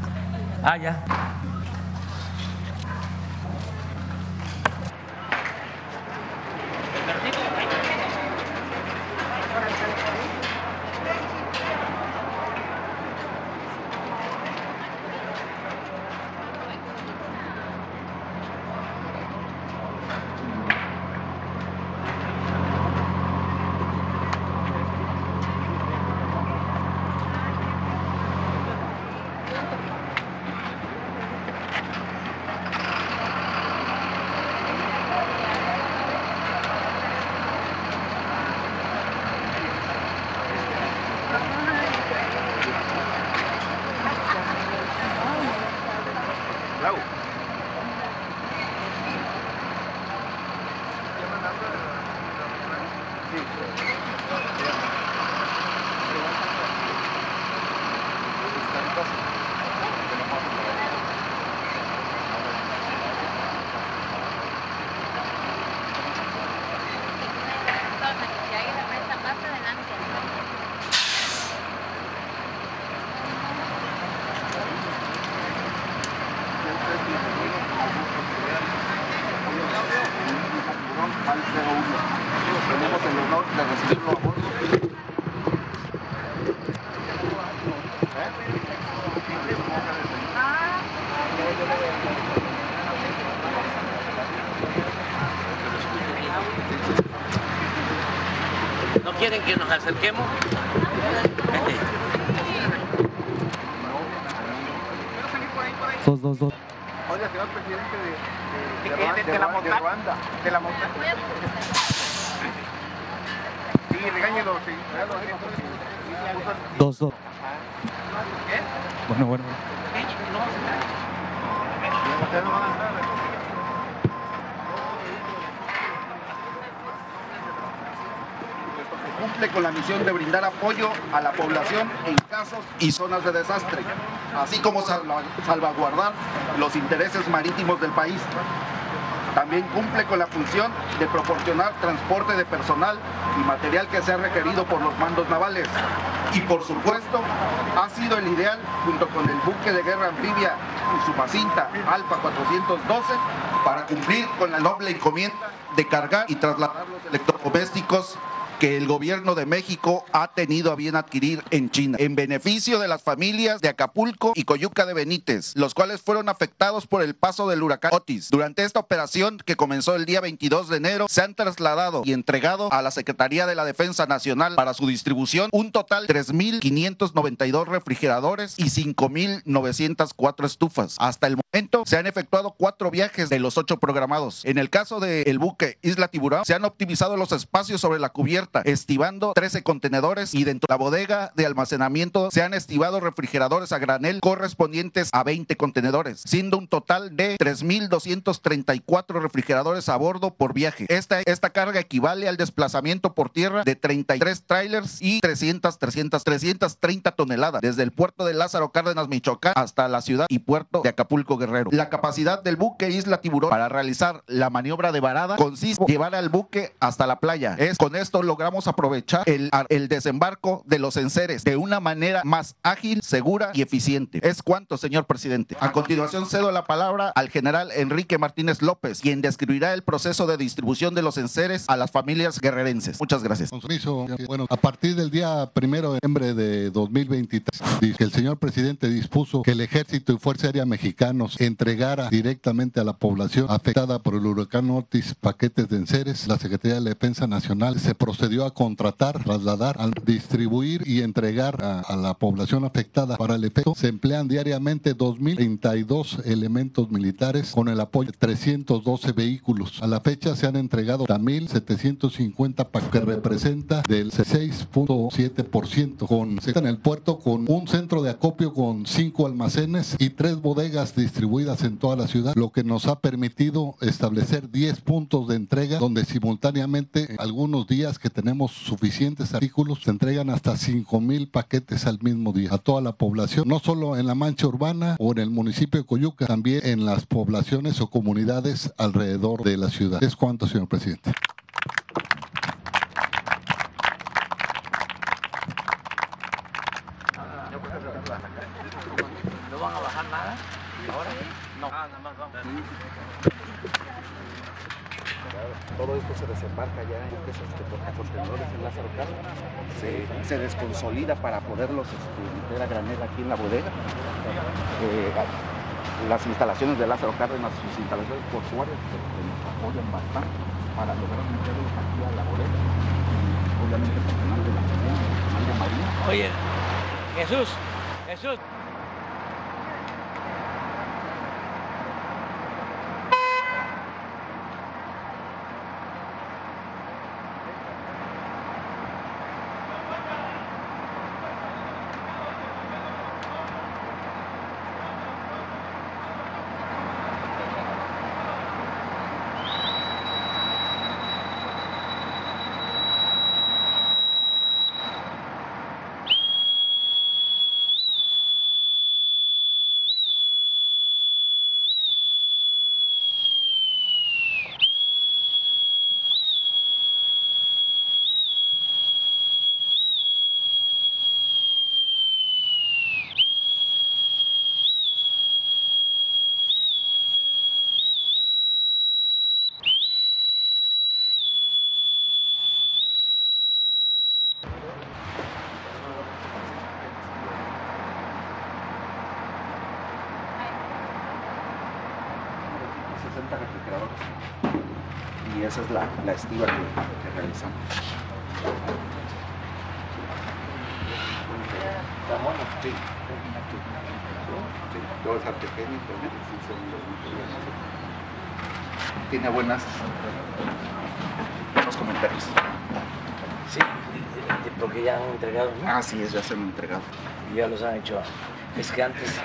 Ah, ya. Tenemos el honor de recibirlo a bordo. ¿No quieren que nos acerquemos? Dos, dos, dos. Oiga, señor presidente de, de, de, de- Ruanda- de de la montaña. Ruanda, de la montaña. Sí, regáñelo, sí. Dos, dos. ¿Qué? Bueno, bueno. Cumple con la misión de brindar apoyo a la población en casos y zonas de desastre, así como salva- salvaguardar los intereses marítimos del país. También cumple con la función de proporcionar transporte de personal y material que sea requerido por los mandos navales. Y por supuesto, ha sido el ideal, junto con el buque de guerra anfibia y su macinta Alfa 412, para cumplir con la noble encomienda de cargar y trasladar los electrodomésticos que el gobierno de México ha tenido a bien adquirir en China, en beneficio de las familias de Acapulco y Coyuca de Benítez, los cuales fueron afectados por el paso del huracán Otis. Durante esta operación, que comenzó el día 22 de enero, se han trasladado y entregado a la Secretaría de la Defensa Nacional para su distribución un total de 3.592 refrigeradores y 5.904 estufas. Hasta el momento se han efectuado cuatro viajes de los ocho programados. En el caso del buque Isla Tiburón, se han optimizado los espacios sobre la cubierta estivando 13 contenedores y dentro de la bodega de almacenamiento se han estivado refrigeradores a granel correspondientes a 20 contenedores, siendo un total de 3.234 refrigeradores a bordo por viaje. Esta, esta carga equivale al desplazamiento por tierra de 33 trailers y 300, 300, 330 toneladas desde el puerto de Lázaro Cárdenas, Michoacán, hasta la ciudad y puerto de Acapulco, Guerrero. La capacidad del buque Isla Tiburón para realizar la maniobra de varada consiste en llevar al buque hasta la playa. Es con esto lograr logramos aprovechar el, desembarco de los enseres de una manera más ágil, segura y eficiente. Es cuanto, señor presidente. A continuación cedo la palabra al general Enrique Martínez López, quien describirá el proceso de distribución de los enseres a las familias guerrerenses. Muchas gracias. Bueno, a partir del día primero de noviembre de 2023, que el señor presidente dispuso que el ejército y fuerza aérea mexicanos entregara directamente a la población afectada por el huracán Otis paquetes de enseres, la Secretaría de la Defensa Nacional se procedió dio a contratar, trasladar, distribuir y entregar a, la población afectada. Para el efecto se emplean diariamente 2.032 elementos militares con el apoyo de 312 vehículos. A la fecha se han entregado 1.750 que representa del 6.7% con en el puerto con un centro de acopio con cinco almacenes y tres bodegas distribuidas en toda la ciudad, lo que nos ha permitido establecer 10 puntos de entrega donde simultáneamente algunos días que tenemos suficientes artículos, se entregan hasta 5 mil paquetes al mismo día a toda la población, no solo en la mancha urbana o en el municipio de Coyuca, también en las poblaciones o comunidades alrededor de la ciudad. Es cuanto, señor presidente. ¿No van todo esto se desembarca ya en esos contenedores en Lázaro Cárdenas, se, se, desconsolida para poderlos este, meter a granel aquí en la bodega. Eh, las instalaciones de Lázaro Cárdenas, sus instalaciones portuarias este, nos apoyan bastante para lograr meterlos aquí a la bodega. Obviamente personal de la personal de Marina. Oye, Jesús, Jesús. Y esa es la, la estiva que, que realizamos. Sí. Todo es arte técnico, tiene buenas buenos comentarios. Sí, porque ya han entregado. ¿no? Ah, sí, ya se han entregado. Ya los han hecho. Es que antes